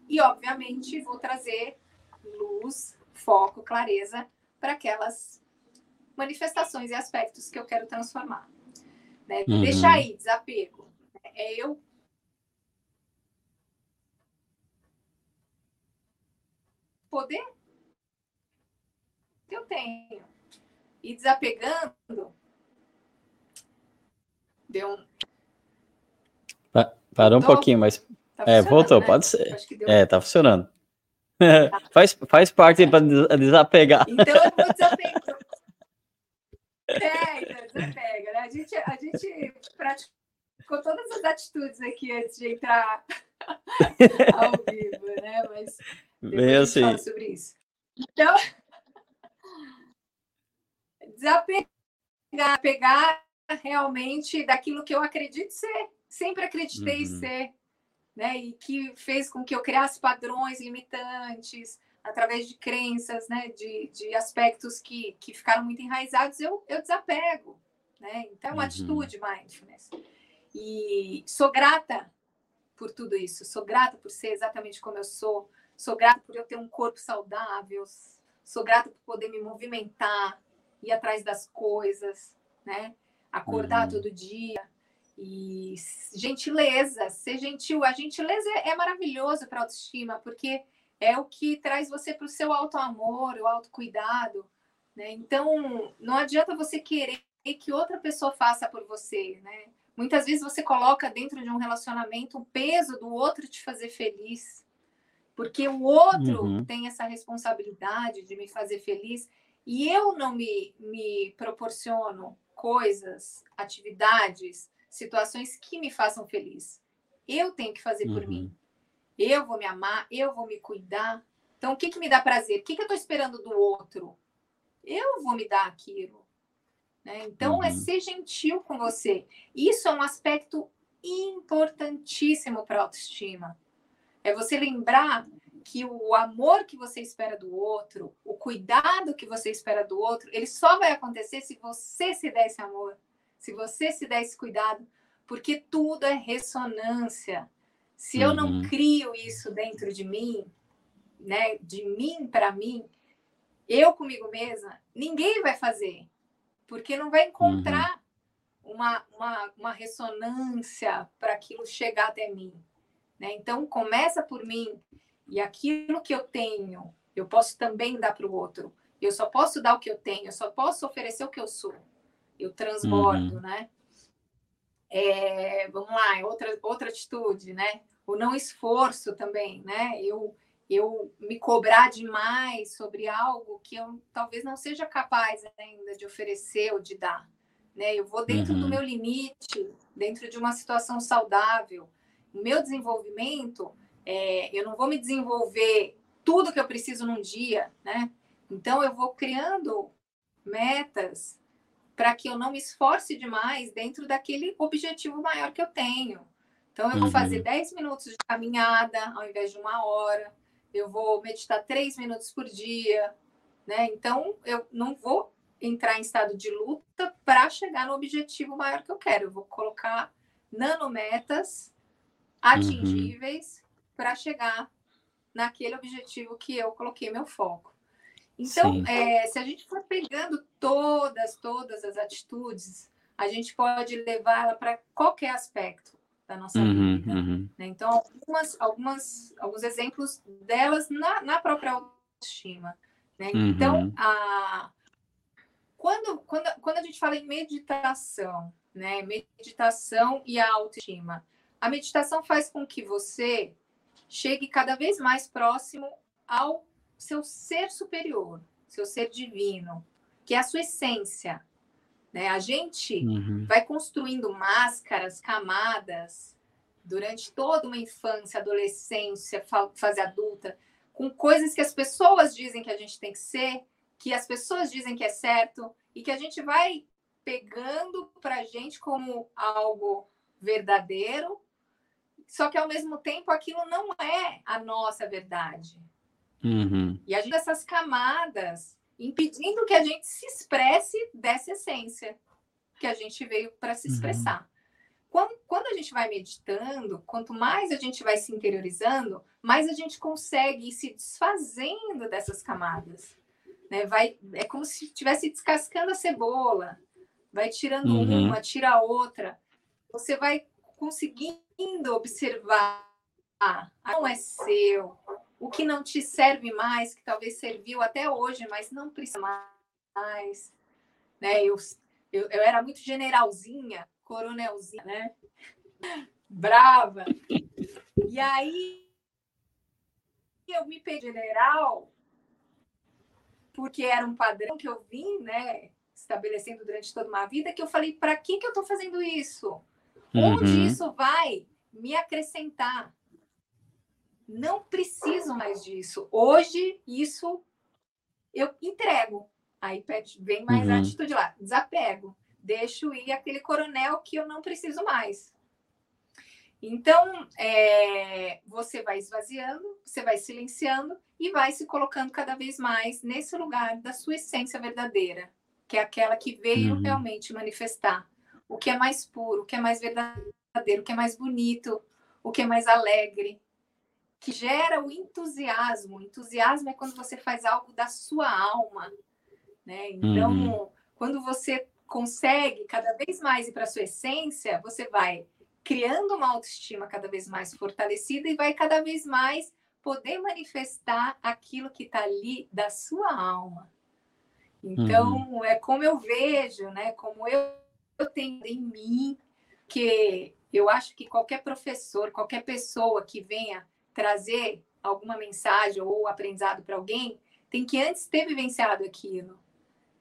E, obviamente, vou trazer luz, foco, clareza para aquelas manifestações e aspectos que eu quero transformar. Né? Uhum. Deixa aí, desapego. É eu poder que eu tenho. E desapegando, deu um. Parou um pouquinho, mas. Tá é, voltou, né? pode ser. É, tá funcionando. [laughs] faz, faz parte para desapegar. Então eu vou desapega, né? A gente, a gente praticou todas as atitudes aqui antes de entrar [laughs] ao vivo, né? Mas Bem assim. fala sobre isso. Então, desapegar, pegar realmente daquilo que eu acredito ser, sempre acreditei uhum. ser, né? E que fez com que eu criasse padrões limitantes através de crenças, né? De, de aspectos que, que ficaram muito enraizados, eu, eu desapego, né? Então, uhum. atitude mindfulness. E sou grata por tudo isso, sou grata por ser exatamente como eu sou, sou grata por eu ter um corpo saudável, sou grata por poder me movimentar, ir atrás das coisas, né? Acordar uhum. todo dia e gentileza, ser gentil. A gentileza é, maravilhoso para a autoestima, porque é o que traz você para o seu auto-amor, o autocuidado. Né? Então, não adianta você querer que outra pessoa faça por você. Né? Muitas vezes você coloca dentro de um relacionamento o peso do outro te fazer feliz. Porque o outro uhum. tem essa responsabilidade de me fazer feliz e eu não me, me proporciono coisas, atividades, situações que me façam feliz. Eu tenho que fazer uhum. por mim. Eu vou me amar, eu vou me cuidar. Então, o que, que me dá prazer? O que, que eu estou esperando do outro? Eu vou me dar aquilo. Né? Então, é uhum. é ser gentil com você. Isso é um aspecto importantíssimo para a autoestima. É você lembrar que o amor que você espera do outro, o cuidado que você espera do outro, ele só vai acontecer se você se der esse amor, se você se der esse cuidado, porque tudo é ressonância. Se uhum. eu não uhum. crio isso dentro de mim, né, de mim para mim, eu comigo mesma, ninguém vai fazer, porque não vai encontrar uhum. uma, uma, uma ressonância para aquilo chegar até mim. Né? Então, começa por mim, e aquilo que eu tenho, eu posso também dar para o outro. Eu só posso dar o que eu tenho, eu só posso oferecer o que eu sou. Eu transbordo, uhum. né? É, vamos lá, outra, outra atitude, né? O não esforço também, né? Eu, eu me cobrar demais sobre algo que eu talvez não seja capaz ainda de oferecer ou de dar. Né? Eu vou dentro uhum. do meu limite, dentro de uma situação saudável. O meu desenvolvimento é, eu não vou me desenvolver tudo que eu preciso num dia, né? Então eu vou criando metas para que eu não me esforce demais dentro daquele objetivo maior que eu tenho. Então eu vou uhum. fazer 10 minutos de caminhada ao invés de uma hora. Eu vou meditar 3 minutos por dia, né? Então eu não vou entrar em estado de luta para chegar no objetivo maior que eu quero. Eu vou colocar nanometas uhum. atingíveis para chegar naquele objetivo que eu coloquei meu foco. Então, é, se a gente for pegando todas, todas as atitudes, a gente pode levá-la para qualquer aspecto da nossa uhum, vida. Uhum. Né? Então, algumas, algumas, alguns exemplos delas na, na própria autoestima. Né? Uhum. Então, a, quando, quando, quando a gente fala em meditação, né? meditação e a autoestima, a meditação faz com que você chegue cada vez mais próximo ao seu ser superior, seu ser divino, que é a sua essência. Né? A gente uhum. vai construindo máscaras, camadas, durante toda uma infância, adolescência, fase adulta, com coisas que as pessoas dizem que a gente tem que ser, que as pessoas dizem que é certo, e que a gente vai pegando para a gente como algo verdadeiro, só que ao mesmo tempo aquilo não é a nossa verdade. Uhum. E a gente essas camadas impedindo que a gente se expresse dessa essência que a gente veio para se uhum. expressar. Uhum. Quando, quando a gente vai meditando, quanto mais a gente vai se interiorizando, mais a gente consegue ir se desfazendo dessas camadas. Né? Vai, é como se estivesse descascando a cebola, vai tirando uhum. uma, tira a outra. Você vai conseguindo observar ah, não é seu, o que não te serve mais, que talvez serviu até hoje, mas não precisa mais. Né? Eu, eu, eu era muito generalzinha, coronelzinha, né? [laughs] brava. E aí eu me pedi general porque era um padrão que eu vim, né, estabelecendo durante toda uma vida, que eu falei, para que que eu estou fazendo isso? Uhum. Onde isso vai me acrescentar? Não preciso mais disso. Hoje, isso eu entrego. Aí vem mais uhum. a atitude lá, desapego. Deixo ir aquele coronel que eu não preciso mais. Então, é, você vai esvaziando, você vai silenciando e vai se colocando cada vez mais nesse lugar da sua essência verdadeira, que é aquela que veio uhum. realmente manifestar o que é mais puro, o que é mais verdadeiro, o que é mais bonito, o que é mais alegre, que gera o entusiasmo. O entusiasmo é quando você faz algo da sua alma, né? Então, uhum. quando você consegue cada vez mais ir para a sua essência, você vai criando uma autoestima cada vez mais fortalecida e vai cada vez mais poder manifestar aquilo que está ali da sua alma. Então, uhum. é como eu vejo, né? Como eu, eu tenho em mim, que eu acho que qualquer professor, qualquer pessoa que venha trazer alguma mensagem ou aprendizado para alguém, tem que antes ter vivenciado aquilo,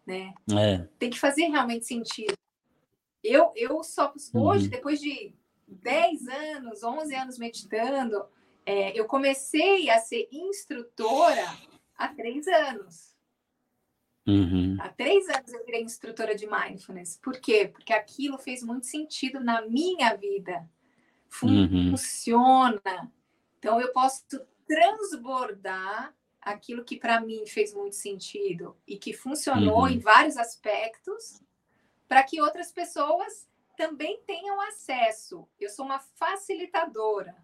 né? É. Tem que fazer realmente sentido. Eu, eu só hoje, uhum. depois de 10 anos, 11 anos meditando, é, eu comecei a ser instrutora há três anos. Uhum. Há três anos eu virei instrutora de mindfulness. Por quê? Porque aquilo fez muito sentido na minha vida. Uhum. Funciona. Uhum. Então eu posso transbordar aquilo que para mim fez muito sentido e que funcionou uhum. em vários aspectos para que outras pessoas também tenham acesso. Eu sou uma facilitadora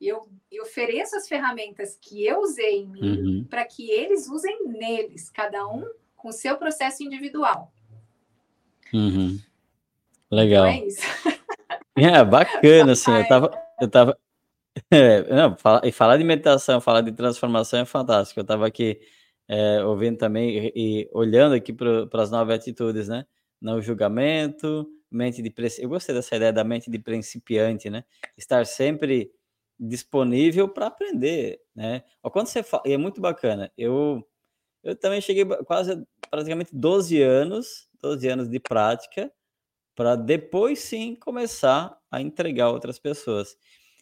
eu, eu ofereço as ferramentas que eu usei em mim uhum. para que eles usem neles, cada um com o seu processo individual. Uhum. Legal. Então é isso. [laughs] É, bacana, assim, eu tava, eu tava, [laughs] é, não, fala, e falar de meditação, falar de transformação é fantástico. Eu estava aqui é, ouvindo também e, e olhando aqui para as novas atitudes, né? Não julgamento, mente de eu gostei dessa ideia da mente de principiante, né? Estar sempre disponível para aprender, né? Quando você fala, e é muito bacana. Eu eu também cheguei quase praticamente 12 anos, 12 anos de prática para depois sim começar a entregar outras pessoas.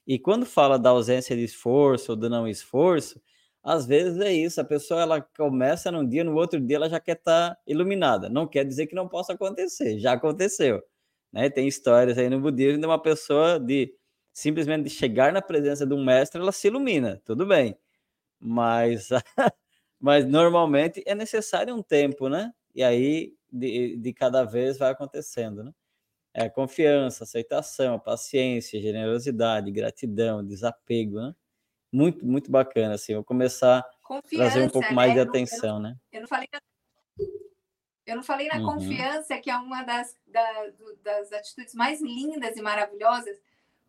E quando fala da ausência de esforço ou do não esforço, às vezes é isso, a pessoa ela começa num dia, no outro dia ela já quer estar tá iluminada. Não quer dizer que não possa acontecer, já aconteceu. Né? Tem histórias aí no budismo de uma pessoa de simplesmente de chegar na presença de um mestre, ela se ilumina, tudo bem. Mas, [laughs] mas normalmente é necessário um tempo, né? E aí de, de cada vez vai acontecendo, né? É confiança, aceitação, paciência, generosidade, gratidão, desapego, né? Muito, muito bacana, assim. Vou começar a trazer um pouco mais né? de atenção, eu, né? Eu não falei eu não falei na uhum. confiança, que é uma das, da, das atitudes mais lindas e maravilhosas,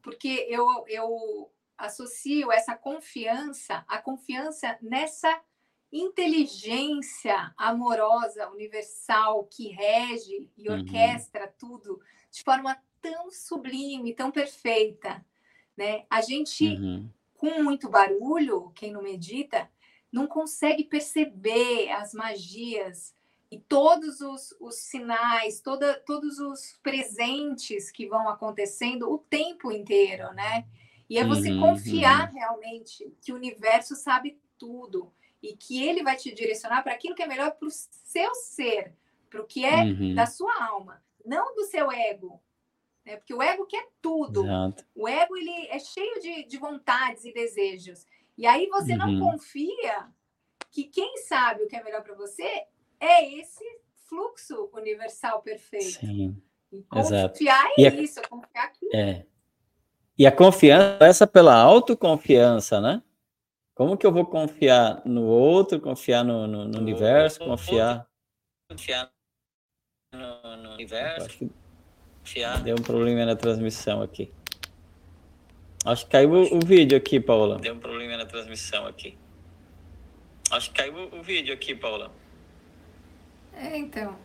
porque eu, eu associo essa confiança, a confiança nessa inteligência amorosa, universal, que rege e uhum. orquestra uhum. tudo de forma tão sublime, tão perfeita. Né? A gente, uhum. com muito barulho, quem não medita, não consegue perceber as magias e todos os, os sinais, toda, todos os presentes que vão acontecendo o tempo inteiro, né? E é você uhum, confiar uhum. realmente que o universo sabe tudo e que ele vai te direcionar para aquilo que é melhor para o seu ser, para o que é uhum. da sua alma, não do seu ego. Né? Porque o ego quer tudo. Exato. O ego ele é cheio de, de vontades e desejos. E aí você não uhum. confia que quem sabe o que é melhor para você é esse fluxo universal perfeito. Sim. E confiar Exato. é isso, confiar que. É. E a confiança essa pela autoconfiança, né? Como que eu vou confiar no outro, confiar no, no, no universo, confiar. Confiar no, no universo. Acho que. Deu um problema na transmissão aqui. Acho que caiu o, o vídeo aqui, Paula. Deu um problema na transmissão aqui. Acho que caiu o vídeo aqui, Paula. É, então.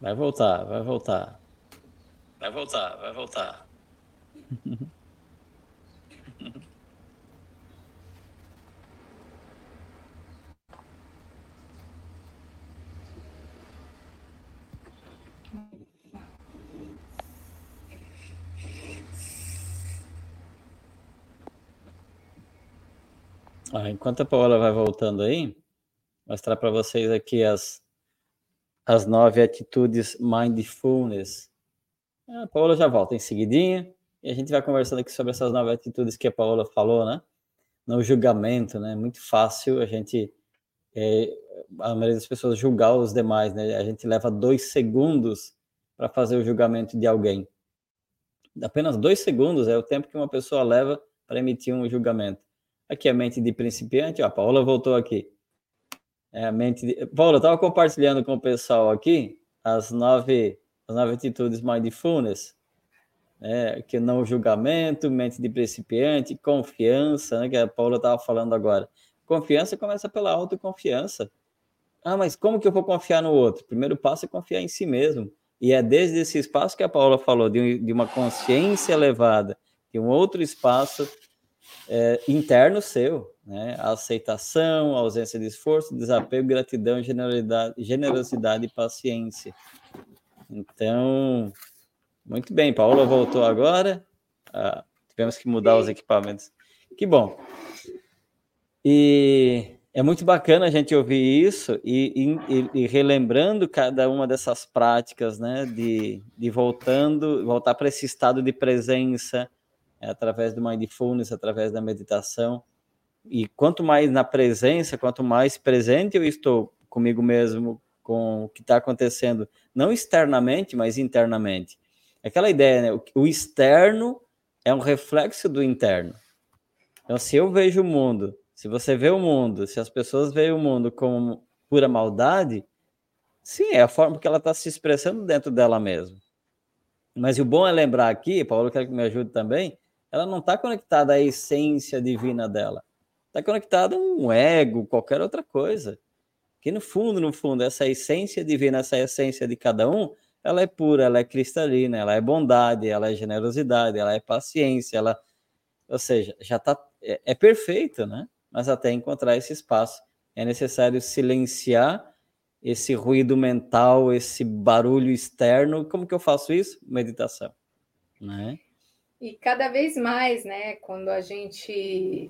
Vai voltar, vai voltar. Vai voltar, vai voltar. [laughs] Ah, enquanto a Paola vai voltando aí, mostrar para vocês aqui as, as nove atitudes mindfulness. A Paola já volta em seguidinha e a gente vai conversando aqui sobre essas nove atitudes que a Paola falou, né? No julgamento, né? Muito fácil a gente, é, a maioria das pessoas julgar os demais, né? A gente leva dois segundos para fazer o julgamento de alguém. Apenas dois segundos é o tempo que uma pessoa leva para emitir um julgamento. Aqui a mente de principiante, ó, a Paula voltou aqui. É a mente de... Paula, eu estava compartilhando com o pessoal aqui as nove, as nove atitudes mindfulness, né, que não julgamento, mente de principiante, confiança, né, que a Paula estava falando agora. Confiança começa pela autoconfiança. Ah, mas como que eu vou confiar no outro? Primeiro passo é confiar em si mesmo. E é desde esse espaço que a Paula falou, de uma consciência elevada, de um outro espaço é, interno seu, né? A aceitação, a ausência de esforço, desapego, gratidão, generosidade, generosidade e paciência. Então, muito bem, Paula voltou agora. Ah, tivemos que mudar os equipamentos. Que bom. E é muito bacana a gente ouvir isso e, e, e relembrando cada uma dessas práticas, né? De, de voltando, voltar para esse estado de presença, através do mindfulness, através da meditação. E quanto mais na presença, quanto mais presente eu estou comigo mesmo, com o que está acontecendo, não externamente, mas internamente. Aquela ideia, né? O externo é um reflexo do interno. Então, se eu vejo o mundo, se você vê o mundo, se as pessoas veem o mundo como pura maldade, sim, é a forma que ela está se expressando dentro dela mesma. Mas o bom é lembrar aqui, Paulo, quero que me ajude também, ela não está conectada à essência divina dela. Está conectada a um ego, qualquer outra coisa. Que no fundo, no fundo, essa essência divina, essa essência de cada um, ela é pura, ela é cristalina, ela é bondade, ela é generosidade, ela é paciência, ela, ou seja, já está é, é perfeito, né? Mas até encontrar esse espaço é necessário silenciar esse ruído mental, esse barulho externo. Como que eu faço isso? Meditação, né? E cada vez mais, né, quando a gente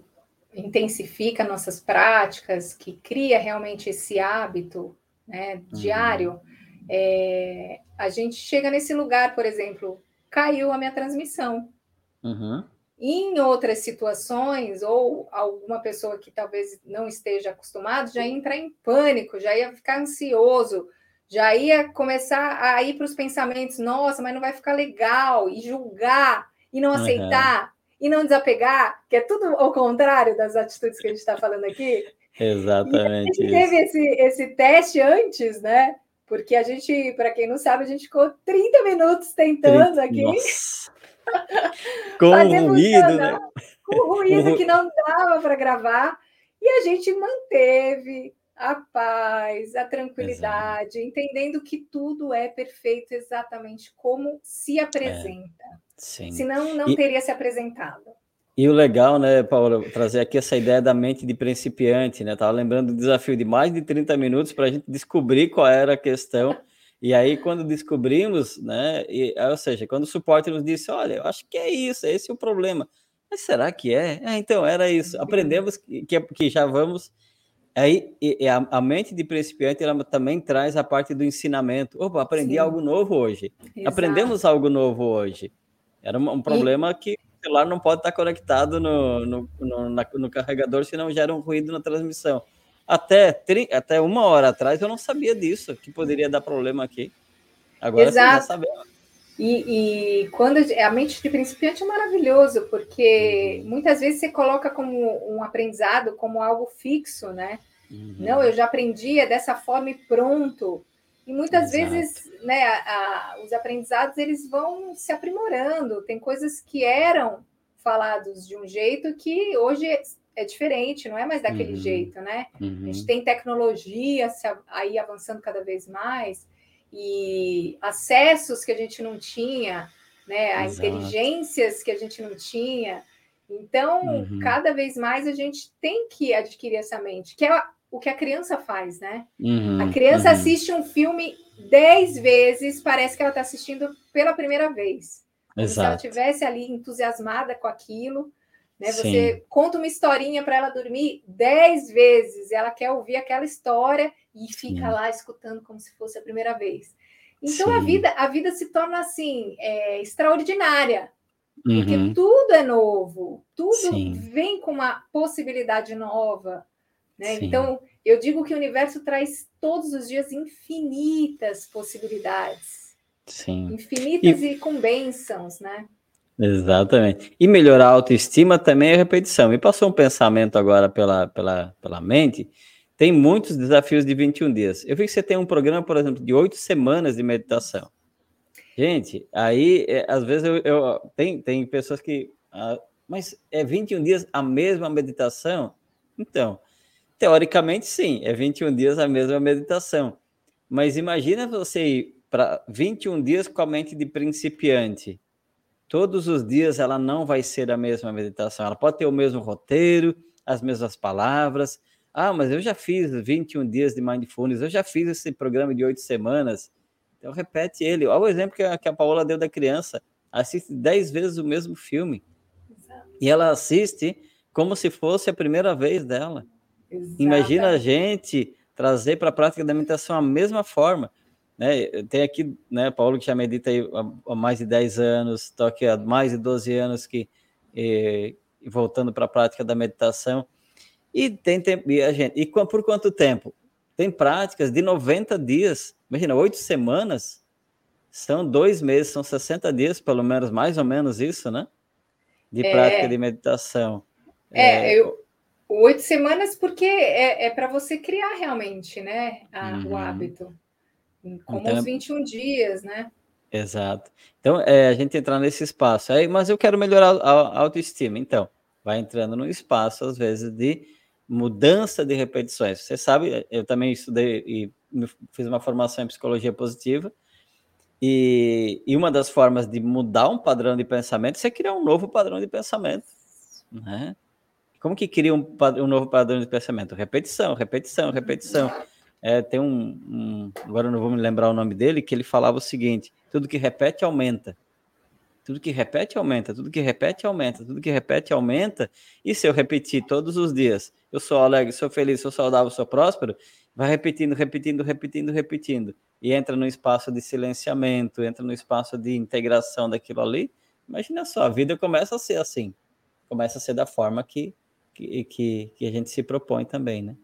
intensifica nossas práticas, que cria realmente esse hábito né, uhum. diário, é, a gente chega nesse lugar, por exemplo, caiu a minha transmissão. Uhum. Em outras situações, ou alguma pessoa que talvez não esteja acostumado, já entra em pânico, já ia ficar ansioso, já ia começar a ir para os pensamentos, nossa, mas não vai ficar legal, e julgar e não aceitar uhum. e não desapegar, que é tudo ao contrário das atitudes que a gente está falando aqui. [laughs] Exatamente. E a gente teve esse, esse teste antes, né? Porque a gente, para quem não sabe, a gente ficou 30 minutos tentando 30, aqui. Com ruído, né? Com ruído que não dava para gravar. E a gente manteve a paz, a tranquilidade, Exato. entendendo que tudo é perfeito exatamente como se apresenta. É. Sim. Senão não e, teria se apresentado. E o legal, né, Paulo, trazer aqui essa ideia da mente de principiante, né? Tava lembrando do desafio de mais de 30 minutos para a gente descobrir qual era a questão. E aí, quando descobrimos, né? E, ou seja, quando o suporte nos disse, olha, eu acho que é isso, esse é o problema. Mas será que é? é então, era isso. Aprendemos que, que, que já vamos. Aí, e, e a, a, mente de principiante ela também traz a parte do ensinamento. Opa, aprendi Sim. algo novo hoje. Exato. Aprendemos algo novo hoje. Era um problema e... que o celular não pode estar conectado no, no, no, na, no, carregador, senão gera um ruído na transmissão. Até, tri, até uma hora atrás eu não sabia disso, que poderia dar problema aqui. Agora Exato. você já sabemos. E, e, quando a mente de principiante é maravilhoso, porque uhum. muitas vezes você coloca como um aprendizado como algo fixo, né? Uhum. Não, eu já aprendi, é dessa forma e pronto. E muitas Exato. vezes, né, a, a, os aprendizados eles vão se aprimorando. Tem coisas que eram falados de um jeito que hoje é, é diferente, não é mais daquele uhum. jeito, né? Uhum. A gente tem tecnologia aí avançando cada vez mais. e acessos que a gente não tinha, né? A Exato. inteligências que a gente não tinha. Então, uhum. cada vez mais a gente tem que adquirir essa mente, que é o que a criança faz, né? Uhum, a criança uhum. assiste um filme dez vezes, parece que ela está assistindo pela primeira vez. Como se ela estivesse ali entusiasmada com aquilo. Né? Você conta uma historinha para ela dormir dez vezes, ela quer ouvir aquela história e fica Sim. lá escutando como se fosse a primeira vez. Então a vida, a vida se torna assim é, extraordinária. Porque uhum. tudo é novo, tudo Sim. vem com uma possibilidade nova. Né? Então, eu digo que o universo traz todos os dias infinitas possibilidades. Sim. Infinitas e, e com bênçãos, né? Exatamente. E melhorar a autoestima também é repetição. Me passou um pensamento agora pela, pela, pela mente. Tem muitos desafios de 21 dias. Eu vi que você tem um programa, por exemplo, de oito semanas de meditação. Gente, aí, é, às vezes, eu, eu, tem, tem pessoas que. Ah, mas é 21 dias a mesma meditação? Então, teoricamente, sim, é 21 dias a mesma meditação. Mas imagina você ir para 21 dias com a mente de principiante. Todos os dias ela não vai ser a mesma meditação. Ela pode ter o mesmo roteiro, as mesmas palavras. Ah, mas eu já fiz 21 dias de mindfulness, eu já fiz esse programa de oito semanas. Então, repete ele. Olha o exemplo que a, que a Paola deu da criança. Assiste dez vezes o mesmo filme. Exato. E ela assiste como se fosse a primeira vez dela. Exato. Imagina a gente trazer para a prática da meditação a mesma forma. Né? Tem aqui, né, Paulo, que já medita há, mais de 10 anos, estou aqui há mais de 12 anos que eh, voltando para a prática da meditação. E tem tempo, e a gente, e por quanto tempo? Tem práticas de 90 dias. Imagina, oito semanas são dois meses, são 60 dias, pelo menos, mais ou menos isso, né? De é, prática de meditação. É, é eu, oito semanas porque é, é para você criar realmente, né, a, uhum. o hábito. Como então, os 21 dias, né? Exato. Então, é a gente entrar nesse espaço. Aí, mas eu quero melhorar a, a autoestima. Então, vai entrando no espaço, às vezes, de mudança de repetições. Você sabe, eu também estudei e fiz uma formação em psicologia positiva, e, e, uma das formas de mudar um padrão de pensamento é criar um novo padrão de pensamento. Né? Como que cria um, um novo padrão de pensamento? Repetição, repetição, repetição. É, tem um, um, Agora não vou me lembrar o nome dele, que ele falava o seguinte: tudo que repete aumenta. Tudo que repete aumenta, tudo que repete aumenta, tudo que repete aumenta. E se eu repetir todos os dias, eu sou alegre, sou feliz, sou saudável, sou próspero, vai repetindo, repetindo, repetindo, repetindo. E entra no espaço de silenciamento, entra no espaço de integração daquilo ali. Imagina só, a vida começa a ser assim. Começa a ser da forma que, que, que, que a gente se propõe também, né?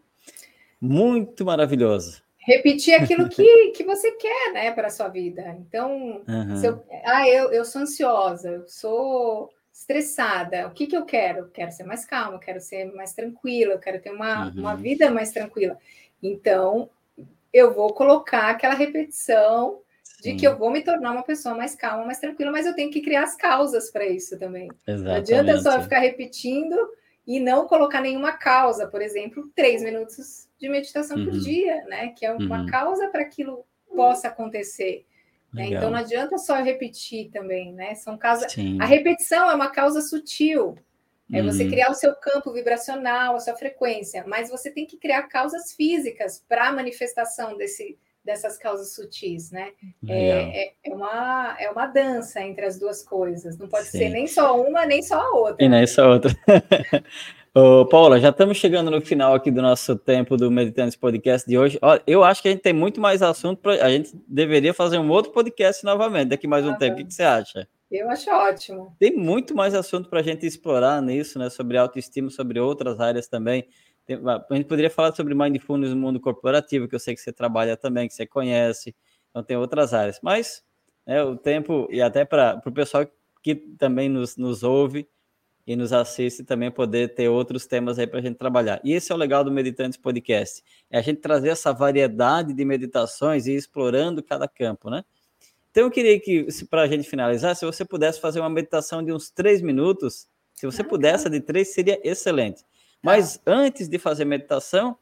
Muito maravilhoso repetir aquilo [laughs] que, que você quer, né, para a sua vida. Então, uhum. eu, ah, eu, eu sou ansiosa, eu sou estressada. O que, que eu quero? quero ser mais calma, quero ser mais tranquila, eu quero ter uma, uhum. uma vida mais tranquila. Então, eu vou colocar aquela repetição Sim. de que eu vou me tornar uma pessoa mais calma, mais tranquila, mas eu tenho que criar as causas para isso também. Exatamente. Não adianta só ficar repetindo e não colocar nenhuma causa, por exemplo, três minutos de meditação uhum. por dia, né? Que é uma uhum. causa para aquilo possa acontecer. Né? Então não adianta só repetir também, né? São causas. A repetição é uma causa sutil. É você uhum. criar o seu campo vibracional, a sua frequência, mas você tem que criar causas físicas para a manifestação desse, dessas causas sutis, né? É, é, é, uma, é uma dança entre as duas coisas. Não pode Sim. ser nem só uma, nem só a outra. E nem só a outra. [laughs] Ô, Paula, já estamos chegando no final aqui do nosso tempo do Meditantes Podcast de hoje. Ó, eu acho que a gente tem muito mais assunto. Pra, a gente deveria fazer um outro podcast novamente daqui mais um ah, tempo. O que, que, você acha? Eu acho ótimo. Tem muito mais assunto para a gente explorar nisso, né? Sobre autoestima, sobre outras áreas também. A gente poderia falar sobre mindfulness no mundo corporativo, que eu sei que você trabalha também, que você conhece, então tem outras áreas. Mas né, o tempo, e até para o pessoal que também nos, nos ouve e nos assiste, também poder ter outros temas aí para a gente trabalhar. E esse é o legal do Meditantes Podcast, é a gente trazer essa variedade de meditações e ir explorando cada campo, né? Então eu queria que, para a gente finalizar, se você pudesse fazer uma meditação de uns três minutos, se você ah, pudesse, de três, seria excelente. Mas antes de fazer meditação,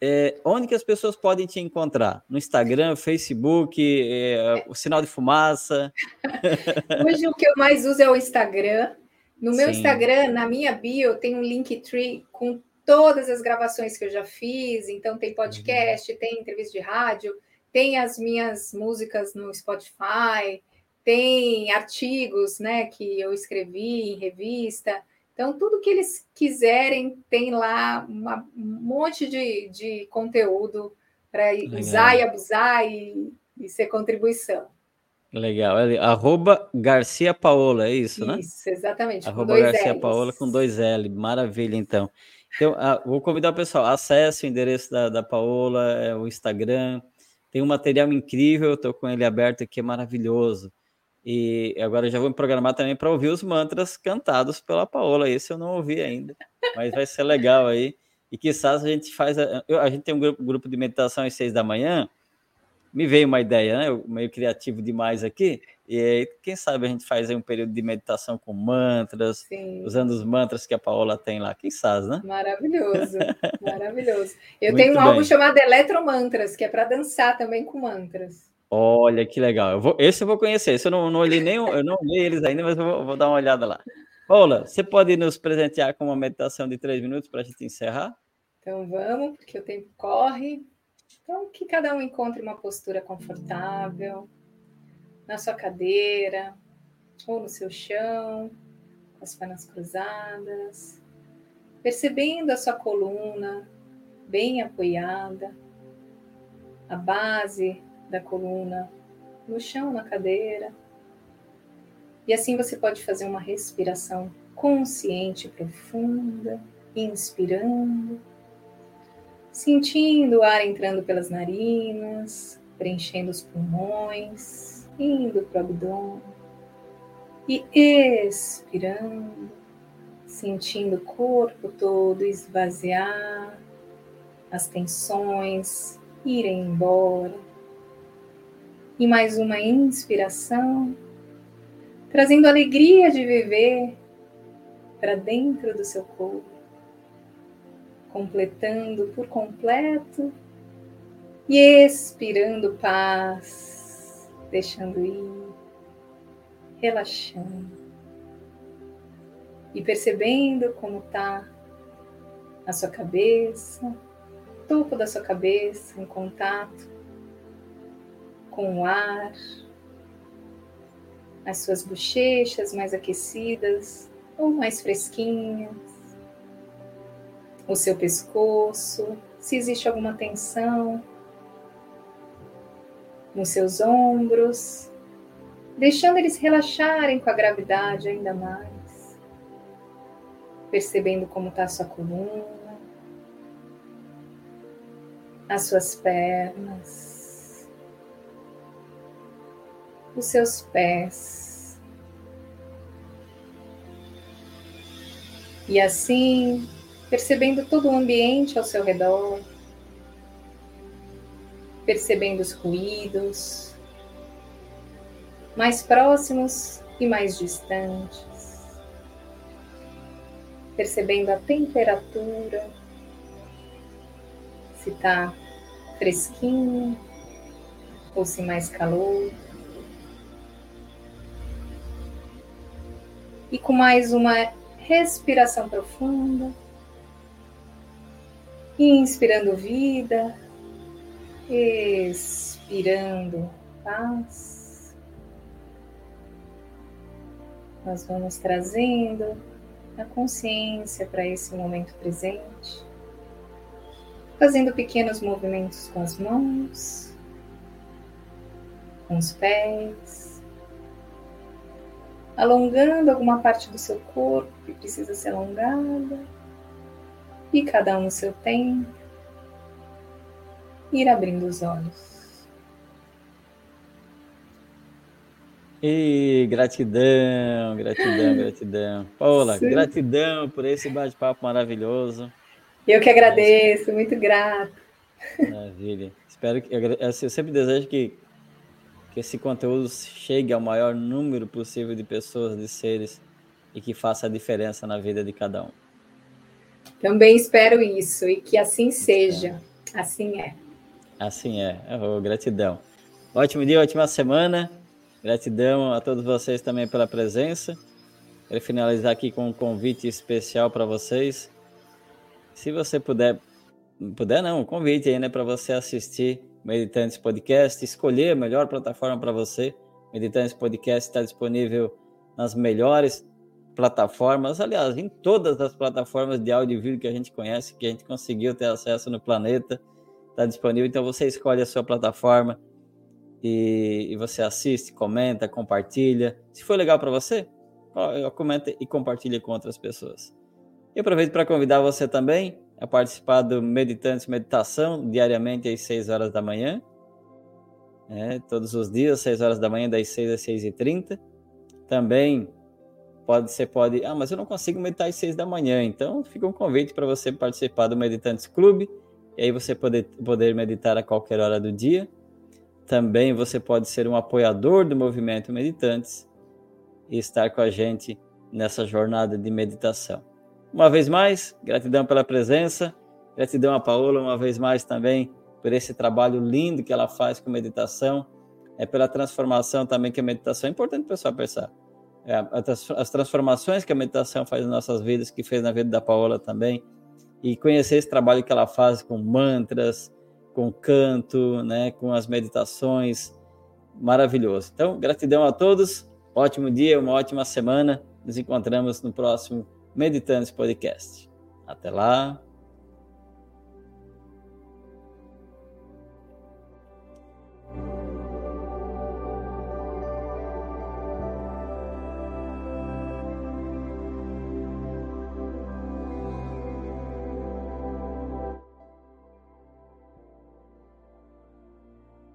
é, onde que as pessoas podem te encontrar? No Instagram, Facebook, é, o sinal de fumaça? [laughs] Hoje o que eu mais uso é o Instagram. No meu Sim. Instagram, na minha bio, tem um Linktree com todas as gravações que eu já fiz. Então tem podcast, uhum. tem entrevista de rádio, tem as minhas músicas no Spotify, tem artigos né, que eu escrevi em revista. Então, tudo que eles quiserem, tem lá uma, um monte de, de conteúdo para usar e abusar e, e, ser contribuição. Legal. Arroba Garcia Paola, é isso, isso né? Isso, exatamente. Arroba Garcia L's. Paola com dois L. Maravilha, então. Então, vou convidar o pessoal, acesse o endereço da, da Paola, é, o Instagram. Tem um material incrível, estou com ele aberto aqui, é maravilhoso. E agora já vou me programar também para ouvir os mantras cantados pela Paola. Esse eu não ouvi ainda, mas vai ser legal aí. E quizás a gente faz. A, a gente tem um grupo, grupo de meditação às seis da manhã. Me veio uma ideia, né? Eu, meio criativo demais aqui. E aí, quem sabe a gente faz aí um período de meditação com mantras, Sim. usando os mantras que a Paola tem lá. Quem sabe, né? Maravilhoso, maravilhoso. Eu Muito tenho um bem. álbum chamado Eletromantras, que é para dançar também com mantras. Olha que legal. Eu vou, esse eu vou conhecer. Esse eu não, não olhei nem, eu não olhei eles ainda, mas eu vou, vou, dar uma olhada lá. Paula, você pode nos presentear com uma meditação de três minutos para a gente encerrar? Então vamos, porque o tempo corre. Então, que cada um encontre uma postura confortável na sua cadeira ou no seu chão, com as pernas cruzadas, percebendo a sua coluna bem apoiada, a base da coluna no chão, na cadeira. E assim você pode fazer uma respiração consciente profunda, inspirando, sentindo o ar entrando pelas narinas, preenchendo os pulmões, indo para o abdômen e expirando, sentindo o corpo todo esvaziar, as tensões irem embora e mais uma inspiração, trazendo alegria de viver para dentro do seu corpo, completando por completo e expirando paz, deixando ir, relaxando e percebendo como está a sua cabeça, topo da sua cabeça em contato com o ar, as suas bochechas mais aquecidas ou mais fresquinhas, o seu pescoço, se existe alguma tensão nos seus ombros, deixando eles relaxarem com a gravidade ainda mais, percebendo como está a sua coluna, as suas pernas os seus pés. E assim, percebendo todo o ambiente ao seu redor, percebendo os ruídos, mais próximos e mais distantes, percebendo a temperatura, se está fresquinho ou se mais calor. E com mais uma respiração profunda, inspirando vida, expirando paz. Nós vamos trazendo a consciência para esse momento presente, fazendo pequenos movimentos com as mãos, com os pés alongando alguma parte do seu corpo que precisa ser alongada, e cada um no seu tempo, ir abrindo os olhos. E gratidão, gratidão, [laughs] gratidão. Paula, Sim. gratidão por esse bate-papo maravilhoso. Eu que agradeço, muito grato. Maravilha. Espero que eu sempre desejo que que esse conteúdo chegue ao maior número possível de pessoas, de seres e que faça a diferença na vida de cada um. Também espero isso e que assim seja. Assim é. Assim é. Oh, gratidão. Ótimo dia, ótima semana. Gratidão a todos vocês também pela presença. Quero finalizar aqui com um convite especial para vocês. Se você puder, puder não, um convite aí, né, para você assistir Meditantes Podcast, escolher a melhor plataforma para você. Meditantes Podcast está disponível nas melhores plataformas, aliás, em todas as plataformas de áudio e vídeo que a gente conhece, que a gente conseguiu ter acesso no planeta, está disponível. Então você escolhe a sua plataforma e, e você assiste, comenta, compartilha. Se for legal para você, comenta e compartilha com outras pessoas. E aproveito para convidar você também a participar do Meditantes Meditação, diariamente às 6 horas da manhã. É, todos os dias, 6 horas da manhã, das 6 às 6 e 30 Também pode, você pode, ah, mas eu não consigo meditar às 6 da manhã, então fica um convite para você participar do Meditantes Clube, e aí você poder, poder meditar a qualquer hora do dia. Também você pode ser um apoiador do movimento Meditantes e estar com a gente nessa jornada de meditação. Uma vez mais, gratidão pela presença, gratidão a Paola uma vez mais também por esse trabalho lindo que ela faz com meditação, é pela transformação também que a meditação é importante pessoal pensar. É, as transformações que a meditação faz nas nossas vidas, que fez na vida da Paola também, e conhecer esse trabalho que ela faz com mantras, com canto, né, com as meditações, maravilhoso. Então, gratidão a todos. Ótimo dia, uma ótima semana. Nos encontramos no próximo Meditantes Podcast. Até lá.